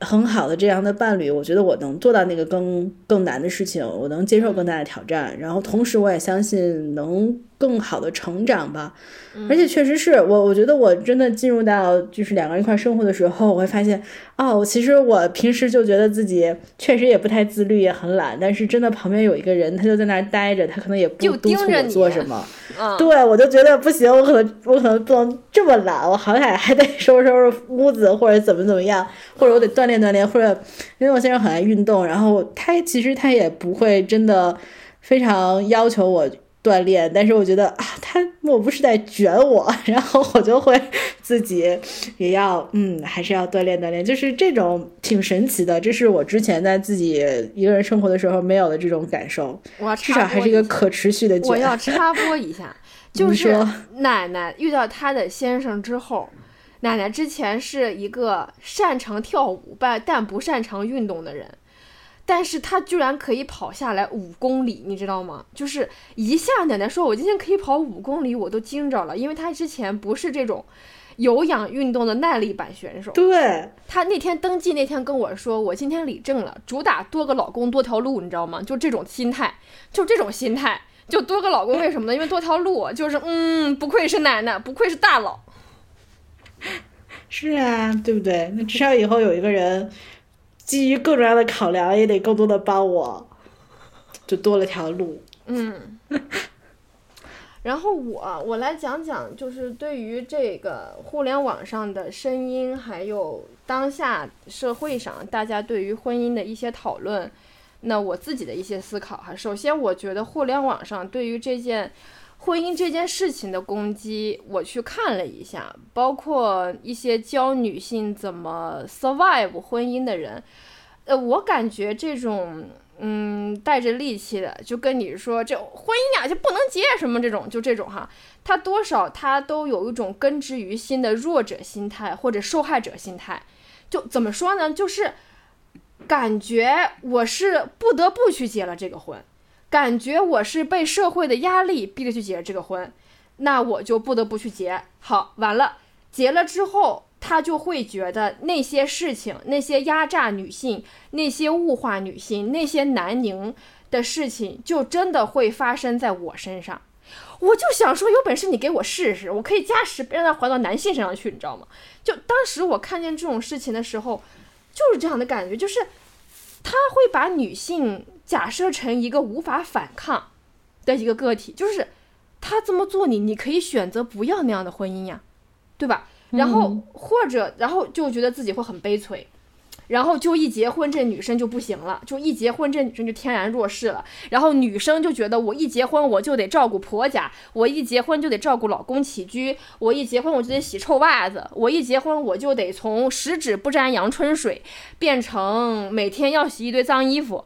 很好的这样的伴侣，我觉得我能做到那个更更难的事情，我能接受更大的挑战，然后同时我也相信能更好的成长吧。而且确实是我，我觉得我真的进入到就是两个人一块生活的时候，我会发现，哦，其实我平时就觉得自己确实也不太自律，也很懒，但是真的旁边有一个人，他就在那儿待着，他可能也不督促我做什么。嗯，对，我就觉得不行，我可能我可能不能这么懒，我好歹还得收拾收拾屋子，或者怎么怎么样，或者我得锻炼锻炼，或者因为我先生很爱运动，然后他其实他也不会真的非常要求我锻炼，但是我觉得啊，他莫不是在卷我，然后我就会自己也要嗯，还是要锻炼锻炼，就是这种挺神奇的，这是我之前在自己一个人生活的时候没有的这种感受，我要至少还是一个可持续的卷。我要插播一下，就是奶奶遇到她的先生之后，奶奶之前是一个擅长跳舞但但不擅长运动的人，但是他居然可以跑下来五公里，你知道吗？就是一下奶奶说我今天可以跑五公里，我都惊着了，因为他之前不是这种有氧运动的耐力版选手。对。他那天登记那天跟我说，我今天理证了，主打多个老公多条路，你知道吗？就这种心态，就这种心态，就多个老公，为什么呢？因为多条路，就是嗯，不愧是奶奶，不愧是大佬。是啊，对不对？那至少以后有一个人基于各种各样的考量，也得更多的帮我，就多了条路。嗯，然后我我来讲讲，就是对于这个互联网上的声音，还有当下社会上大家对于婚姻的一些讨论，那我自己的一些思考哈。首先，我觉得互联网上对于这件婚姻这件事情的攻击，我去看了一下，包括一些教女性怎么 survive 婚姻的人，呃，我感觉这种。嗯，带着戾气的，就跟你说这婚姻呀就不能结什么这种，就这种哈，他多少他都有一种根植于心的弱者心态或者受害者心态。就怎么说呢？就是，感觉我是不得不去结了这个婚，感觉我是被社会的压力逼着去结这个婚，那我就不得不去结。好，完了，结了之后，他就会觉得那些事情、那些压榨女性、那些物化女性、那些南宁的事情，就真的会发生在我身上。我就想说，有本事你给我试试，我可以加十让他还到男性身上去，你知道吗？就当时我看见这种事情的时候，就是这样的感觉，就是他会把女性假设成一个无法反抗的一个个体，就是他这么做，你你可以选择不要那样的婚姻呀，对吧？然后或者然后就觉得自己会很悲催。然后就一结婚，这女生就不行了，就一结婚，这女生就天然弱势了。然后女生就觉得，我一结婚我就得照顾婆家，我一结婚就得照顾老公起居，我一结婚我就得洗臭袜子，我一结婚我就得从十指不沾阳春水变成每天要洗一堆脏衣服。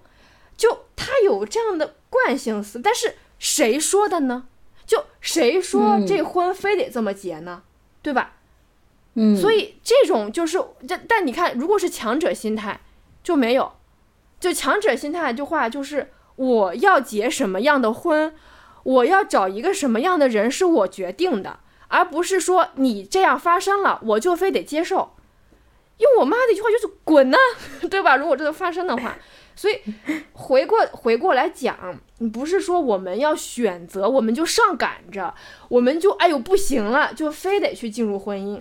就他有这样的惯性思，但是谁说的呢？就谁说这婚非得这么结呢？对吧？嗯，所以这种就是这，但你看，如果是强者心态，就没有，就强者心态就话，就是我要结什么样的婚，我要找一个什么样的人是我决定的，而不是说你这样发生了，我就非得接受。用我妈的一句话就是滚呢，对吧？如果这个发生的话，所以回过回过来讲，不是说我们要选择，我们就上赶着，我们就哎呦不行了，就非得去进入婚姻。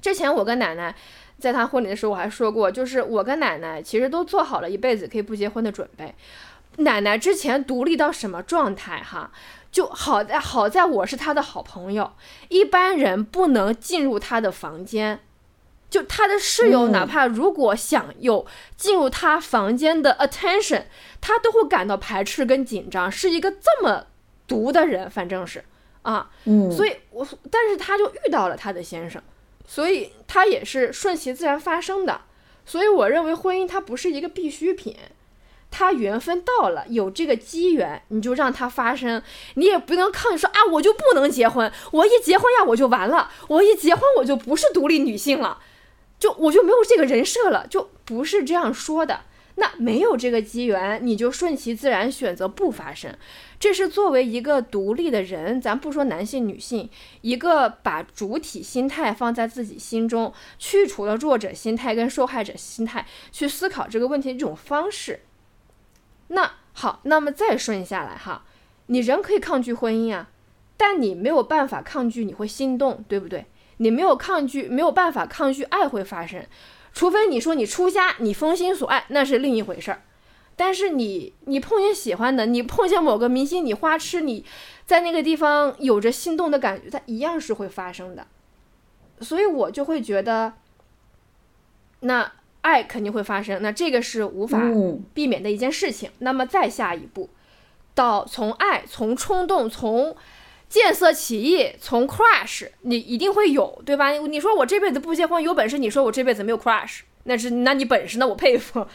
之前我跟奶奶在她婚礼的时候，我还说过，就是我跟奶奶其实都做好了一辈子可以不结婚的准备。奶奶之前独立到什么状态哈？就好在好在我是她的好朋友，一般人不能进入她的房间，就他的室友哪怕如果想有进入他房间的 attention，他都会感到排斥跟紧张，是一个这么毒的人，反正是。啊，嗯，所以我但是他就遇到了他的先生。所以他也是顺其自然发生的，所以我认为婚姻它不是一个必需品，它缘分到了，有这个机缘，你就让它发生，你也不能抗拒说啊，我就不能结婚，我一结婚呀我就完了，我一结婚我就不是独立女性了，就我就没有这个人设了，就不是这样说的。那没有这个机缘，你就顺其自然选择不发生。这是作为一个独立的人，咱不说男性女性，一个把主体心态放在自己心中，去除了弱者心态跟受害者心态，去思考这个问题的这种方式。那好，那么再顺下来哈，你人可以抗拒婚姻啊，但你没有办法抗拒你会心动，对不对？你没有抗拒，没有办法抗拒爱会发生，除非你说你出家，你封心所爱，那是另一回事儿。但是你你碰见喜欢的，你碰见某个明星，你花痴，你在那个地方有着心动的感觉，它一样是会发生的。所以我就会觉得，那爱肯定会发生，那这个是无法避免的一件事情。那么再下一步，到从爱、从冲动、从见色起意、从 crush，你一定会有，对吧？你说我这辈子不结婚，有本事你说我这辈子没有 crush，那是那你本事，那我佩服。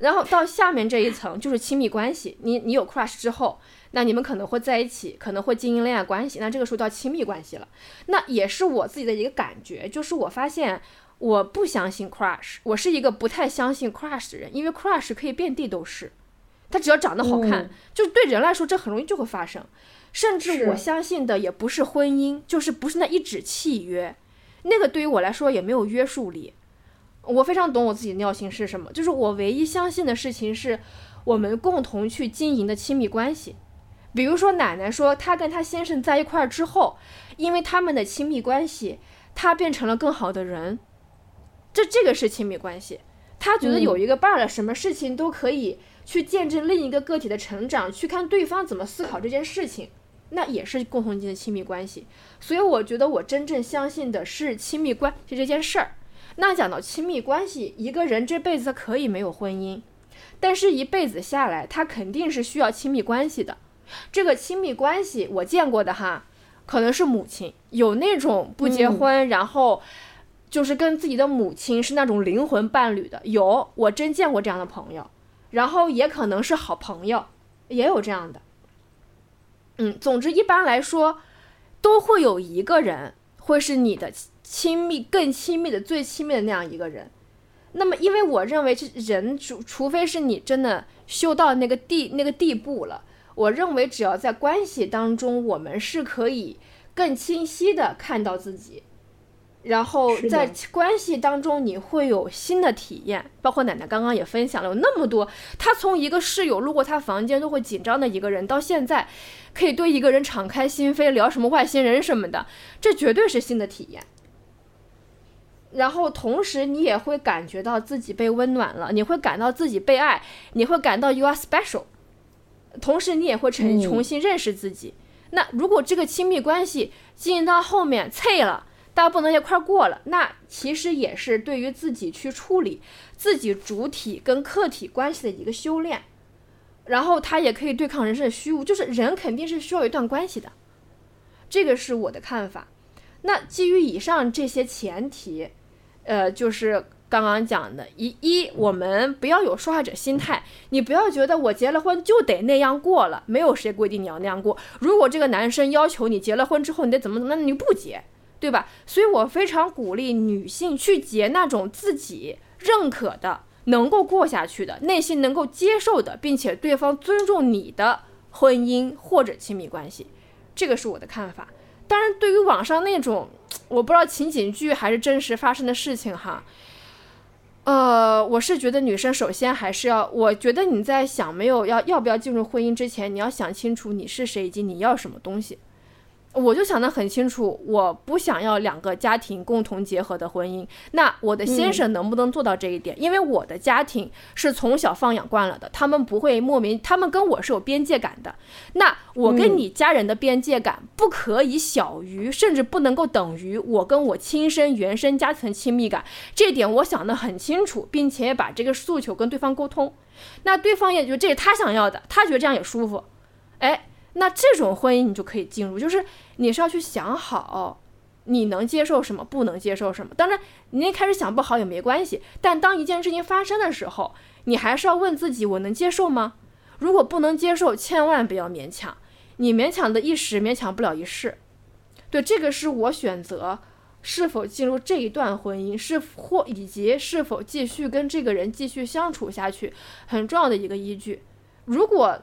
然后到下面这一层就是亲密关系，你你有 crush 之后，那你们可能会在一起，可能会经营恋爱关系，那这个时候叫亲密关系了。那也是我自己的一个感觉，就是我发现我不相信 crush，我是一个不太相信 crush 的人，因为 crush 可以遍地都是，他只要长得好看，就对人来说这很容易就会发生。甚至我相信的也不是婚姻，就是不是那一纸契约，那个对于我来说也没有约束力。我非常懂我自己的尿性是什么，就是我唯一相信的事情是，我们共同去经营的亲密关系。比如说，奶奶说她跟她先生在一块儿之后，因为他们的亲密关系，她变成了更好的人。这这个是亲密关系。她觉得有一个伴儿了，什么事情都可以去见证另一个个体的成长，去看对方怎么思考这件事情，那也是共同经营的亲密关系。所以，我觉得我真正相信的是亲密关系这件事儿。那讲到亲密关系，一个人这辈子可以没有婚姻，但是一辈子下来，他肯定是需要亲密关系的。这个亲密关系我见过的哈，可能是母亲有那种不结婚，然后就是跟自己的母亲是那种灵魂伴侣的，有我真见过这样的朋友。然后也可能是好朋友，也有这样的。嗯，总之一般来说，都会有一个人会是你的。亲密更亲密的最亲密的那样一个人，那么，因为我认为这人除除非是你真的修到那个地那个地步了，我认为只要在关系当中，我们是可以更清晰的看到自己。然后在关系当中，你会有新的体验，包括奶奶刚刚也分享了，有那么多，她从一个室友路过她房间都会紧张的一个人，到现在可以对一个人敞开心扉，聊什么外星人什么的，这绝对是新的体验。然后同时你也会感觉到自己被温暖了，你会感到自己被爱，你会感到 you are special。同时你也会重嗯重新认识自己。那如果这个亲密关系进行到后面脆了，大家不能一块过了，那其实也是对于自己去处理自己主体跟客体关系的一个修炼。然后他也可以对抗人生的虚无，就是人肯定是需要一段关系的，这个是我的看法。那基于以上这些前提，呃，就是刚刚讲的，一一我们不要有受害者心态，你不要觉得我结了婚就得那样过了，没有谁规定你要那样过。如果这个男生要求你结了婚之后你得怎么怎么，那你不结，对吧？所以我非常鼓励女性去结那种自己认可的、能够过下去的、内心能够接受的，并且对方尊重你的婚姻或者亲密关系，这个是我的看法。当然，对于网上那种我不知道情景剧还是真实发生的事情哈，呃，我是觉得女生首先还是要，我觉得你在想没有要要不要进入婚姻之前，你要想清楚你是谁以及你要什么东西。我就想得很清楚，我不想要两个家庭共同结合的婚姻。那我的先生能不能做到这一点？因为我的家庭是从小放养惯了的，他们不会莫名，他们跟我是有边界感的。那我跟你家人的边界感不可以小于，甚至不能够等于我跟我亲生原生家庭的亲密感。这点我想得很清楚，并且把这个诉求跟对方沟通。那对方也觉得这是他想要的，他觉得这样也舒服。哎，那这种婚姻你就可以进入，就是你是要去想好，你能接受什么，不能接受什么。当然，你一开始想不好也没关系，但当一件事情发生的时候，你还是要问自己：我能接受吗？如果不能接受，千万不要勉强。你勉强的一时，勉强不了一世。对，这个是我选择是否进入这一段婚姻，是或以及是否继续跟这个人继续相处下去很重要的一个依据。如果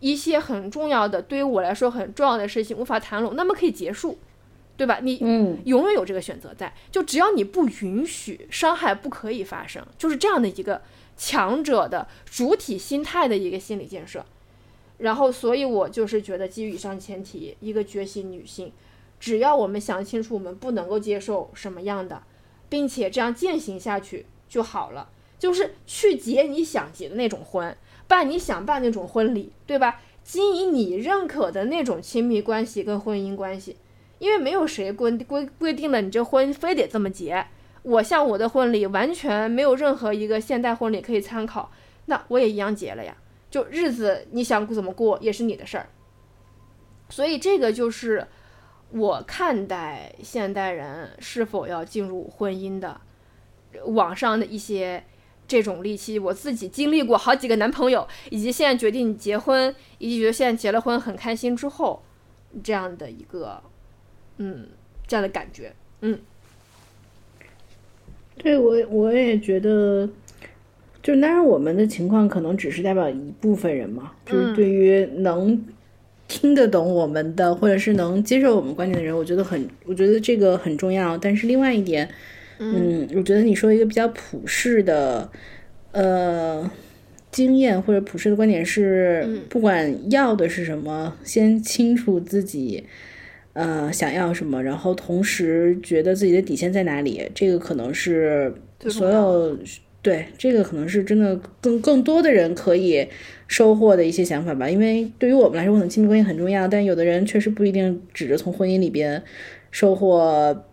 一些很重要的，对于我来说很重要的事情无法谈拢，那么可以结束，对吧？你嗯永远有这个选择在，就只要你不允许伤害不可以发生，就是这样的一个强者的主体心态的一个心理建设。然后，所以我就是觉得，基于以上前提，一个觉醒女性，只要我们想清楚我们不能够接受什么样的，并且这样践行下去就好了。就是去结你想结的那种婚，办你想办那种婚礼，对吧？经营你认可的那种亲密关系跟婚姻关系，因为没有谁规规规定了你这婚非得这么结。我像我的婚礼完全没有任何一个现代婚礼可以参考，那我也一样结了呀。就日子你想怎么过也是你的事儿。所以这个就是我看待现代人是否要进入婚姻的网上的一些这种戾气。我自己经历过好几个男朋友，以及现在决定结婚，以及觉得现在结了婚很开心之后，这样的一个嗯这样的感觉。嗯对我我也觉得，就当然我们的情况可能只是代表一部分人嘛，就是对于能听得懂我们的，或者是能接受我们观点的人，我觉得很，我觉得这个很重要。但是另外一点，嗯，我觉得你说一个比较普世的，呃。经验或者普世的观点是，不管要的是什么，先清楚自己，呃，想要什么，然后同时觉得自己的底线在哪里，这个可能是所有对这个可能是真的更更多的人可以收获的一些想法吧。因为对于我们来说，可能亲密关系很重要，但有的人确实不一定指着从婚姻里边收获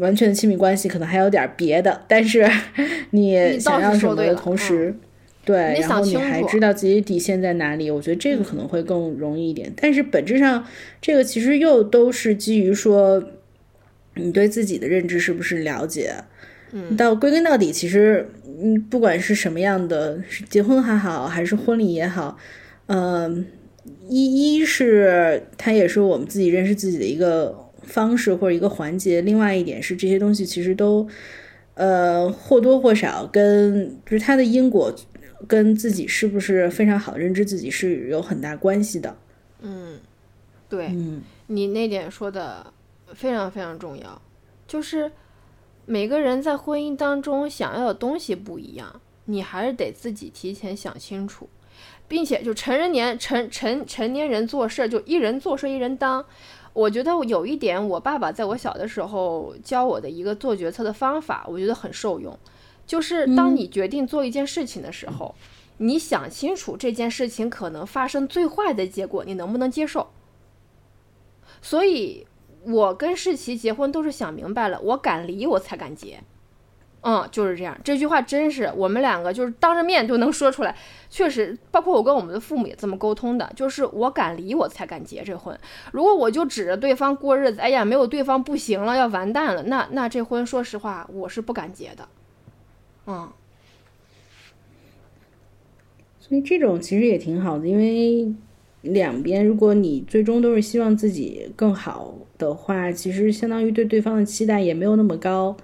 完全的亲密关系，可能还有点别的。但是 你想要什么的同时。对，然后你还知道自己底线在哪里，我觉得这个可能会更容易一点。但是本质上，这个其实又都是基于说，你对自己的认知是不是了解。嗯，到归根到底，其实嗯，不管是什么样的，是结婚还好，还是婚礼也好，嗯，一一是它也是我们自己认识自己的一个方式或者一个环节。另外一点是这些东西其实都。呃，或多或少跟就是他的因果跟自己是不是非常好认知自己是有很大关系的。嗯，对，嗯你那点说的非常非常重要，就是每个人在婚姻当中想要的东西不一样，你还是得自己提前想清楚，并且就成人年成成成年人做事儿就一人做事一人当。我觉得有一点，我爸爸在我小的时候教我的一个做决策的方法，我觉得很受用，就是当你决定做一件事情的时候，你想清楚这件事情可能发生最坏的结果，你能不能接受？所以，我跟世奇结婚都是想明白了，我敢离我才敢结。嗯，就是这样。这句话真是我们两个就是当着面就能说出来，确实，包括我跟我们的父母也这么沟通的，就是我敢离我才敢结这婚。如果我就指着对方过日子，哎呀，没有对方不行了，要完蛋了，那那这婚说实话我是不敢结的。嗯，所以这种其实也挺好的，因为两边如果你最终都是希望自己更好的话，其实相当于对对方的期待也没有那么高，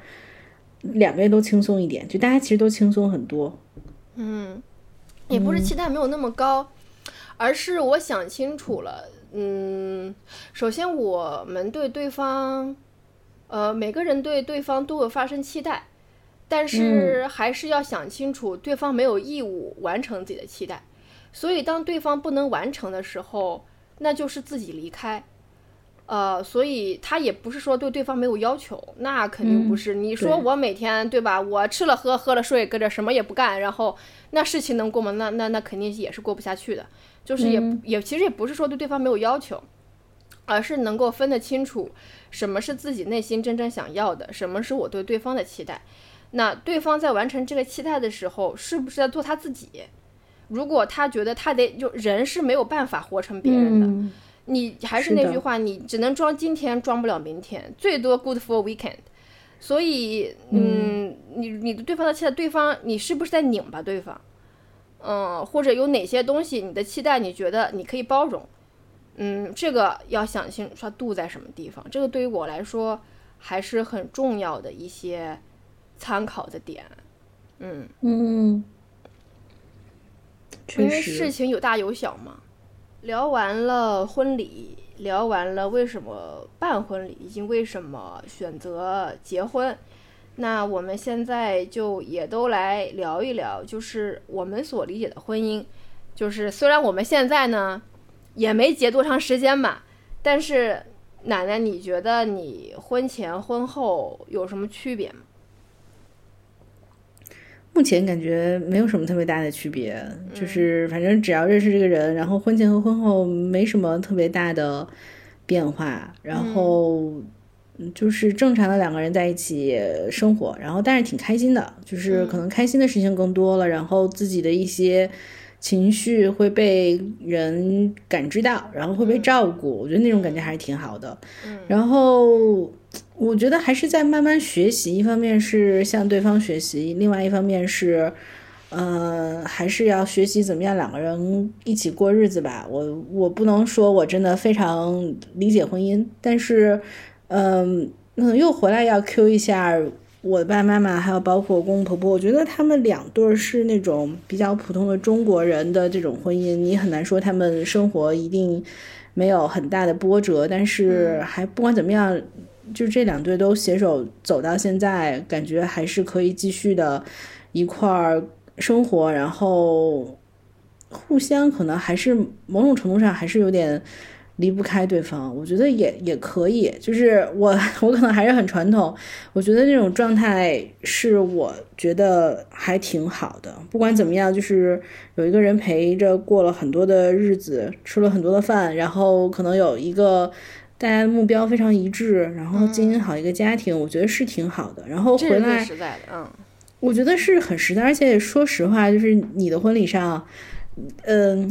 两边都轻松一点，就大家其实都轻松很多。嗯，也不是期待没有那么高，而是我想清楚了。嗯，首先我们对对方，呃，每个人对对方都有发生期待，但是还是要想清楚，对方没有义务完成自己的期待。所以，当对方不能完成的时候，那就是自己离开。呃，所以他也不是说对对方没有要求，那肯定不是。你说我每天对吧，我吃了喝，喝了睡，搁这什么也不干，然后那事情能过吗？那那那肯定也是过不下去的。就是也、也其实也不是说对对方没有要求，而是能够分得清楚什么是自己内心真正想要的，什么是我对对方的期待。那对方在完成这个期待的时候，是不是在做他自己？如果他觉得他得就人是没有办法活成别人的，嗯你还是那句话，你只能装今天，装不了明天，最多 good for weekend。所以，嗯，你你的对方的期待，对方你是不是在拧巴对方？嗯，或者有哪些东西你的期待，你觉得你可以包容？嗯，这个要想清楚它度在什么地方。这个对于我来说还是很重要的一些参考的点。嗯，嗯，因为事情有大有小嘛。聊完了婚礼，聊完了为什么办婚礼，以及为什么选择结婚，那我们现在就也都来聊一聊，就是我们所理解的婚姻。就是虽然我们现在呢也没结多长时间吧，但是奶奶，你觉得你婚前婚后有什么区别吗？目前感觉没有什么特别大的区别，就是反正只要认识这个人，然后婚前和婚后没什么特别大的变化，然后嗯就是正常的两个人在一起生活，然后但是挺开心的，就是可能开心的事情更多了，然后自己的一些情绪会被人感知到，然后会被照顾，我觉得那种感觉还是挺好的。然后我觉得还是在慢慢学习，一方面是向对方学习，另外一方面是，呃，还是要学习怎么样两个人一起过日子吧。我我不能说我真的非常理解婚姻，但是，嗯、可能又回来要 Q 一下我的爸爸妈妈，还有包括公公婆婆，我觉得他们两对儿是那种比较普通的中国人的这种婚姻，你很难说他们生活一定没有很大的波折，但是还不管怎么样，就这两对都携手走到现在，感觉还是可以继续的一块儿生活，然后互相可能还是某种程度上还是有点离不开对方，我觉得也也可以。就是我 我可能还是很传统，我觉得那种状态是我觉得还挺好的。不管怎么样，就是有一个人陪着过了很多的日子，吃了很多的饭，然后可能有一个。大家的目标非常一致，然后经营好一个家庭，我觉得是挺好的。然后回来，实在的，嗯。我觉得是很实在，而且说实话，就是你的婚礼上，嗯，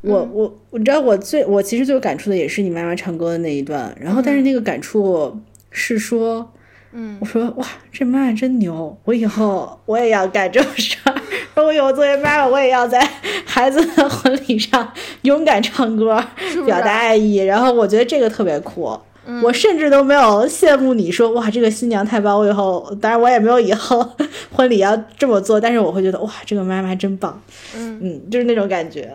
我我我知道我最我其实最有感触的也是你妈妈唱歌的那一段，然后但是那个感触是说，嗯，我说哇，这妈妈真牛，我以后我也要干这种事儿，我以后作为妈妈，我也要在孩子的婚礼上勇敢唱歌，是是表达爱意，然后我觉得这个特别酷。我甚至都没有羡慕你说哇，这个新娘太棒！我以后当然我也没有以后婚礼要这么做，但是我会觉得哇，这个妈妈真棒。嗯嗯，就是那种感觉。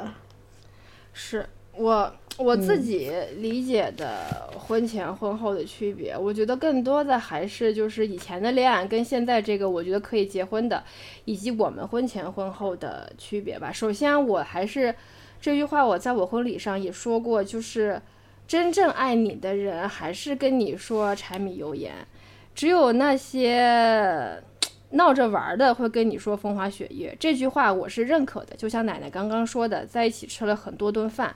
是我我自己理解的婚前婚后的区别，我觉得更多的还是就是以前的恋爱跟现在这个我觉得可以结婚的，以及我们婚前婚后的区别吧。首先，我还是这句话我在我婚礼上也说过，就是真正爱你的人还是跟你说柴米油盐，只有那些。闹着玩的会跟你说风花雪月，这句话我是认可的。就像奶奶刚刚说的，在一起吃了很多顿饭，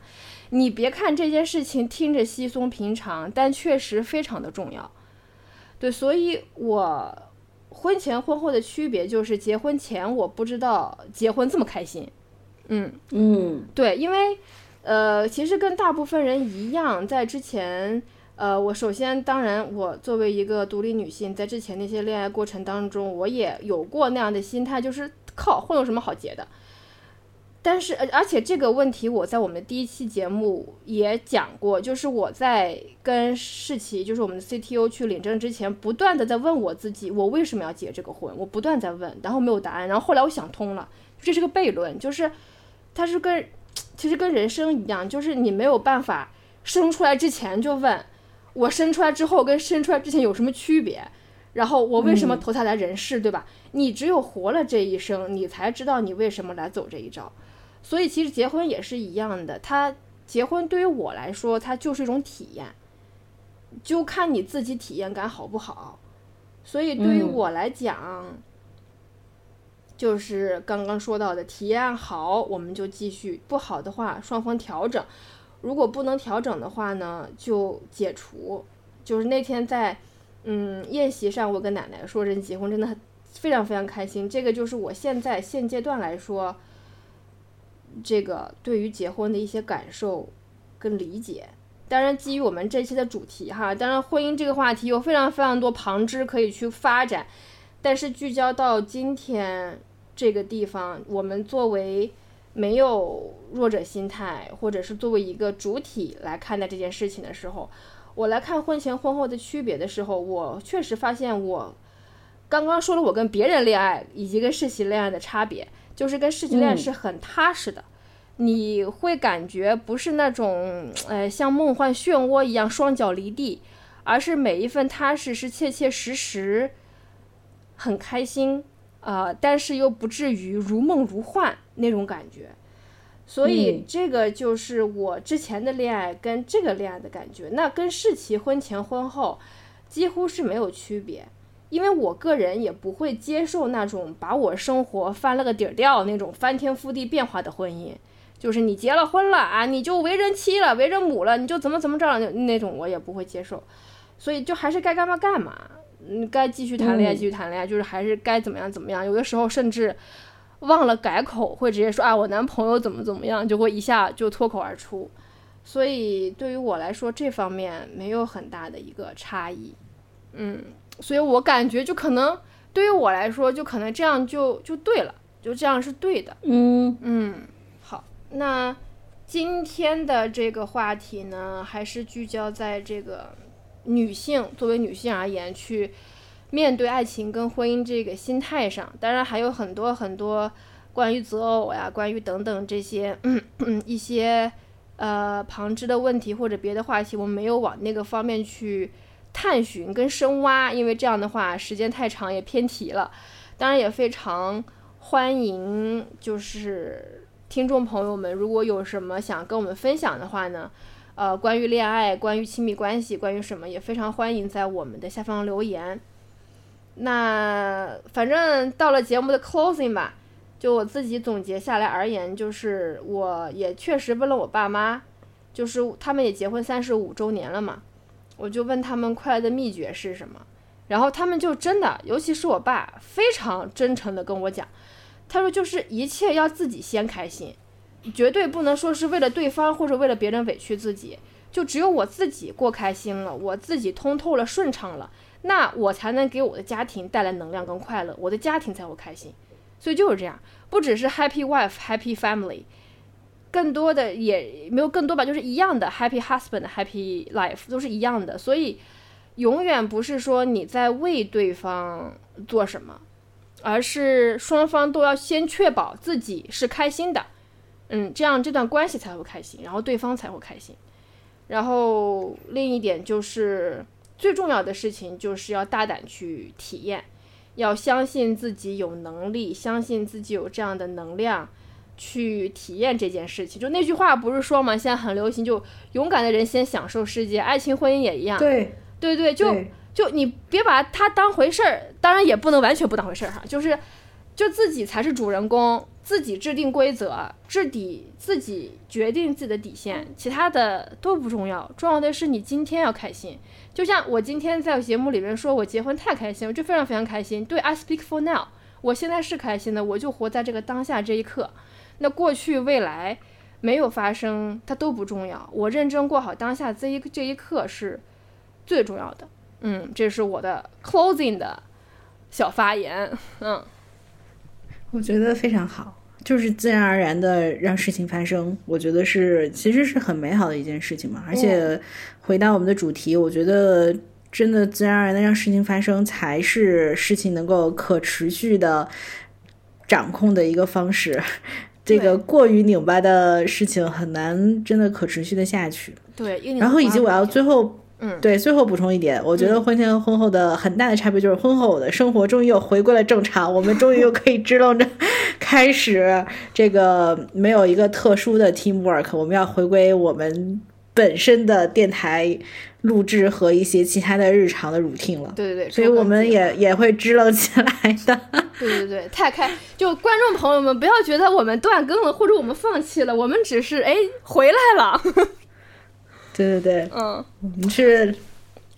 你别看这件事情听着稀松平常，但确实非常的重要。对，所以我婚前婚后的区别就是，结婚前我不知道结婚这么开心。嗯嗯，对，因为呃，其实跟大部分人一样，在之前。呃，我首先，当然，我作为一个独立女性，在之前那些恋爱过程当中，我也有过那样的心态，就是靠婚有什么好结的。但是，而而且这个问题，我在我们的第一期节目也讲过，就是我在跟世奇，就是我们的 CTO 去领证之前，不断的在问我自己，我为什么要结这个婚？我不断在问，然后没有答案，然后后来我想通了，这是个悖论，就是它是跟其实跟人生一样，就是你没有办法生出来之前就问。我生出来之后跟生出来之前有什么区别？然后我为什么投胎来人世，对吧？你只有活了这一生，你才知道你为什么来走这一招。所以其实结婚也是一样的，它结婚对于我来说，它就是一种体验，就看你自己体验感好不好。所以对于我来讲，就是刚刚说到的，体验好我们就继续，不好的话双方调整。如果不能调整的话呢，就解除。就是那天在，嗯，宴席上，我跟奶奶说，人结婚真的很非常非常开心。这个就是我现在现阶段来说，这个对于结婚的一些感受跟理解。当然，基于我们这期的主题哈，当然婚姻这个话题有非常非常多旁支可以去发展，但是聚焦到今天这个地方，我们作为。没有弱者心态，或者是作为一个主体来看待这件事情的时候，我来看婚前婚后的区别的时候，我确实发现我刚刚说了我跟别人恋爱以及跟世袭恋爱的差别，就是跟世袭恋是很踏实的，你会感觉不是那种呃像梦幻漩涡一样双脚离地，而是每一份踏实是切切实实，很开心。呃，但是又不至于如梦如幻那种感觉，所以这个就是我之前的恋爱跟这个恋爱的感觉。那跟世奇婚前婚后几乎是没有区别，因为我个人也不会接受那种把我生活翻了个底儿掉那种翻天覆地变化的婚姻，就是你结了婚了啊，你就为人妻了，为人母了，你就怎么怎么着了那种，我也不会接受。所以就还是该干嘛干嘛。嗯，该继续谈恋爱，继续谈恋爱，就是还是该怎么样怎么样。有的时候甚至忘了改口，会直接说啊，我男朋友怎么怎么样，就会一下就脱口而出。所以对于我来说，这方面没有很大的一个差异。嗯，所以我感觉就可能对于我来说，就可能这样就就对了，就这样是对的。嗯嗯，好，那今天的这个话题呢，还是聚焦在这个。女性作为女性而言，去面对爱情跟婚姻这个心态上，当然还有很多很多关于择偶呀、关于等等这些一些呃旁支的问题或者别的话题，我们没有往那个方面去探寻跟深挖，因为这样的话时间太长也偏题了。当然也非常欢迎，就是听众朋友们，如果有什么想跟我们分享的话呢？呃，关于恋爱，关于亲密关系，关于什么，也非常欢迎在我们的下方留言。那反正到了节目的 closing 吧，就我自己总结下来而言，就是我也确实问了我爸妈，就是他们也结婚三十五周年了嘛，我就问他们快乐的秘诀是什么，然后他们就真的，尤其是我爸，非常真诚的跟我讲，他说就是一切要自己先开心。绝对不能说是为了对方或者为了别人委屈自己，就只有我自己过开心了，我自己通透了、顺畅了，那我才能给我的家庭带来能量跟快乐，我的家庭才会开心。所以就是这样，不只是 happy wife happy family，更多的也没有更多吧，就是一样的 happy husband happy life 都是一样的，所以永远不是说你在为对方做什么，而是双方都要先确保自己是开心的，嗯，这样这段关系才会开心，然后对方才会开心。然后另一点就是最重要的事情就是要大胆去体验，要相信自己有能力，相信自己有这样的能量。去体验这件事情，就那句话不是说嘛，现在很流行，就勇敢的人先享受世界，爱情婚姻也一样。对对对，就就你别把它当回事儿，当然也不能完全不当回事儿哈，就是就自己才是主人公，自己制定规则，制底自己决定自己的底线，其他的都不重要，重要的是你今天要开心。就像我今天在节目里面说我结婚太开心，我就非常非常开心。对，I speak for now，我现在是开心的，我就活在这个当下这一刻。那过去、未来没有发生，它都不重要。我认真过好当下这一这一刻是最重要的。嗯，这是我的 closing 的小发言。嗯，我觉得非常好，就是自然而然的让事情发生。我觉得是其实是很美好的一件事情嘛。而且回到我们的主题，我觉得真的自然而然的让事情发生，才是事情能够可持续的掌控的一个方式。这个过于拧巴的事情很难真的可持续的下去。对，然后以及我要最后，嗯，对，最后补充一点，我觉得婚前和婚后的很大的差别就是婚后的生活终于又回归了正常，我们终于又可以支棱着开始这个没有一个特殊的 teamwork，我们要回归我们本身的电台。录制和一些其他的日常的 routine 了，对对对，所以我们也也会支棱起来的。对对对，太开，就观众朋友们不要觉得我们断更了或者我们放弃了，我们只是哎回来了。对对对，嗯，我们是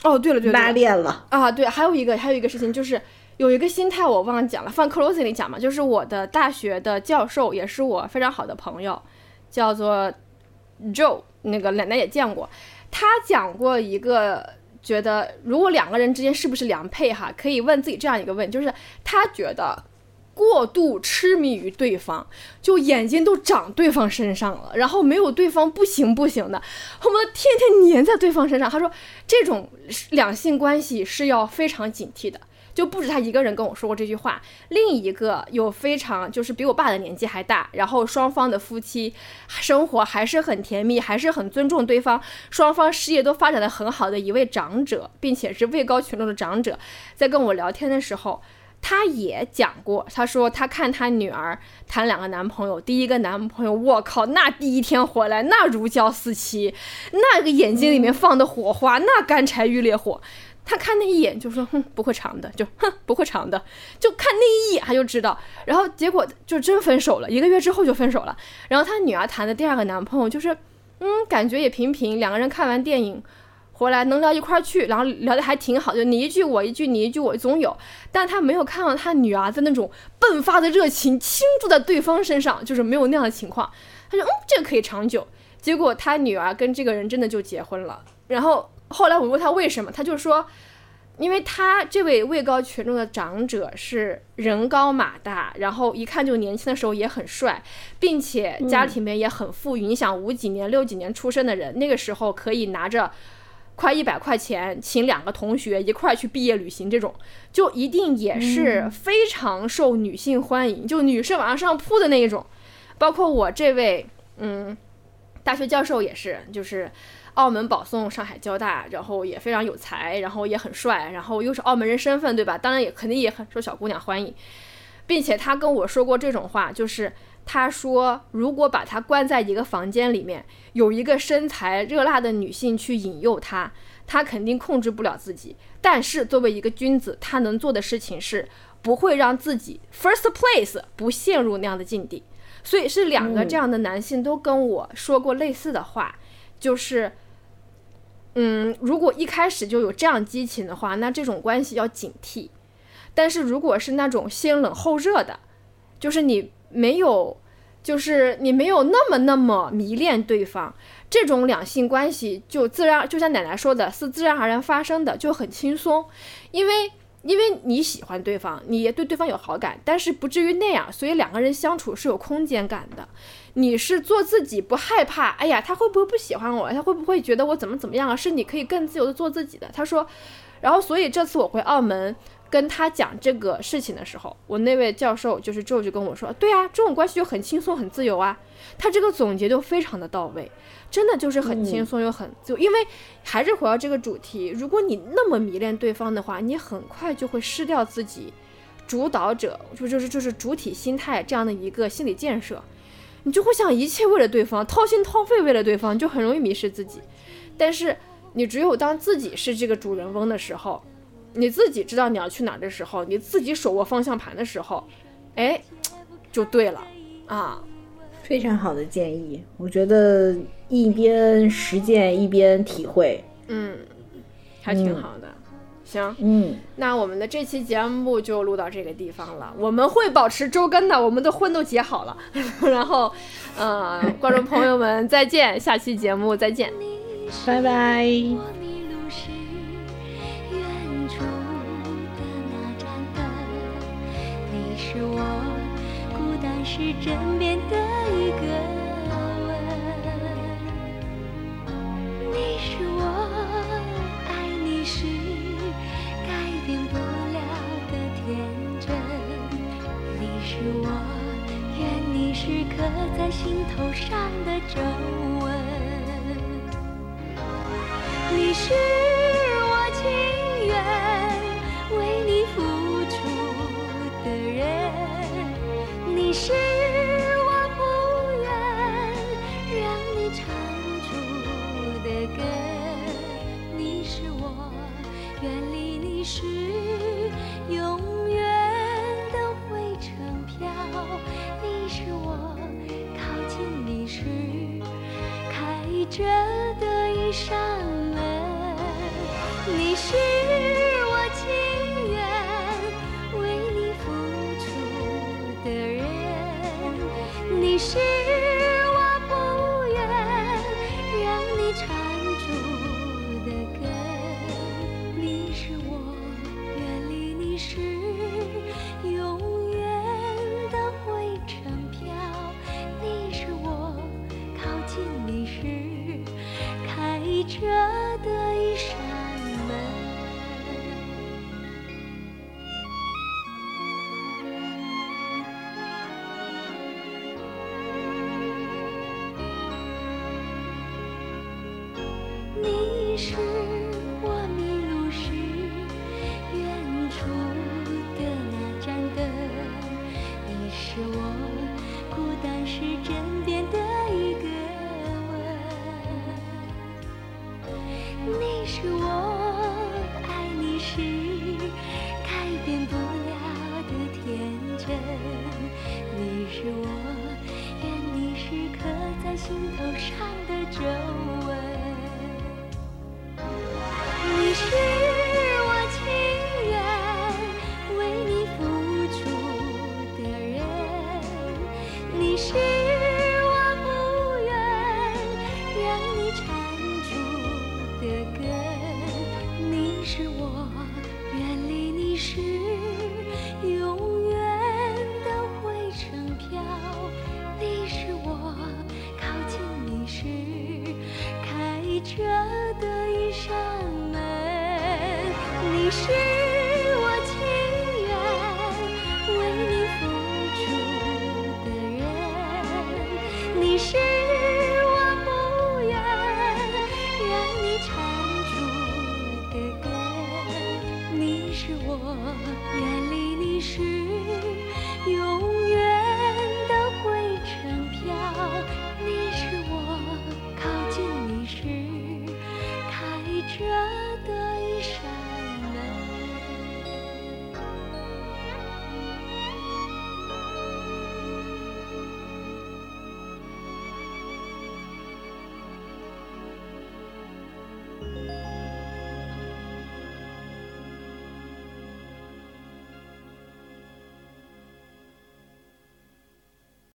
哦，对了对了，拉练了啊，对，还有一个还有一个事情就是有一个心态我忘了讲了，放 closing 里讲嘛，就是我的大学的教授也是我非常好的朋友，叫做 Joe，那个奶奶也见过。他讲过一个，觉得如果两个人之间是不是良配哈，可以问自己这样一个问，就是他觉得过度痴迷于对方，就眼睛都长对方身上了，然后没有对方不行不行的，恨不得天天粘在对方身上。他说这种两性关系是要非常警惕的。就不止他一个人跟我说过这句话，另一个有非常就是比我爸的年纪还大，然后双方的夫妻生活还是很甜蜜，还是很尊重对方，双方事业都发展的很好的一位长者，并且是位高权重的长者，在跟我聊天的时候，他也讲过，他说他看他女儿谈两个男朋友，第一个男朋友，我靠，那第一天回来那如胶似漆，那个眼睛里面放的火花，那干柴遇烈火。他看那一眼就说，哼，不会长的，就哼，不会长的，就看那一眼他就知道。然后结果就真分手了，一个月之后就分手了。然后他女儿谈的第二个男朋友就是，嗯，感觉也平平，两个人看完电影回来能聊一块儿去，然后聊得还挺好，就你一句我一句，你一句我总有。但他没有看到他女儿的那种迸发的热情倾注在对方身上，就是没有那样的情况。他说，嗯，这个可以长久。结果他女儿跟这个人真的就结婚了，然后。后来我问他为什么，他就说，因为他这位位高权重的长者是人高马大，然后一看就年轻的时候也很帅，并且家里面也很富裕。你想五几年、六几年出生的人，那个时候可以拿着快一百块钱请两个同学一块去毕业旅行，这种就一定也是非常受女性欢迎，就女生往上扑的那一种。包括我这位嗯大学教授也是，就是。澳门保送上海交大，然后也非常有才，然后也很帅，然后又是澳门人身份，对吧？当然也肯定也很受小姑娘欢迎，并且他跟我说过这种话，就是他说如果把他关在一个房间里面，有一个身材热辣的女性去引诱他，他肯定控制不了自己。但是作为一个君子，他能做的事情是不会让自己 first place 不陷入那样的境地。所以是两个这样的男性都跟我说过类似的话，就是。嗯，如果一开始就有这样激情的话，那这种关系要警惕。但是如果是那种先冷后热的，就是你没有，就是你没有那么那么迷恋对方，这种两性关系就自然，就像奶奶说的，是自然而然发生的，就很轻松。因为因为你喜欢对方，你也对对方有好感，但是不至于那样，所以两个人相处是有空间感的。你是做自己，不害怕。哎呀，他会不会不喜欢我？他会不会觉得我怎么怎么样啊？是你可以更自由的做自己的。他说，然后所以这次我回澳门跟他讲这个事情的时候，我那位教授就是之后就跟我说，对啊，这种关系就很轻松很自由啊。他这个总结就非常的到位。真的就是很轻松又很自由，因为还是回到这个主题，如果你那么迷恋对方的话，你很快就会失掉自己主导者，就就是就是主体心态这样的一个心理建设，你就会想一切为了对方，掏心掏肺为了对方，就很容易迷失自己。但是你只有当自己是这个主人翁的时候，你自己知道你要去哪的时候，你自己手握方向盘的时候，哎，就对了啊。非常好的建议，我觉得一边实践一边体会，嗯，还挺好的。行，嗯，那我们的这期节目就录到这个地方了。我们会保持周更的，我们的婚都结好了。然后，呃，观众朋友们再见，下期节目再见，拜拜。是枕边的一个吻，你是我我愿你是刻在心头上的皱纹，你是我情愿为你付出的人，你是我不愿让你唱出的歌。你是我靠近你时开着的一扇门，你是我情愿为你付出的人，你是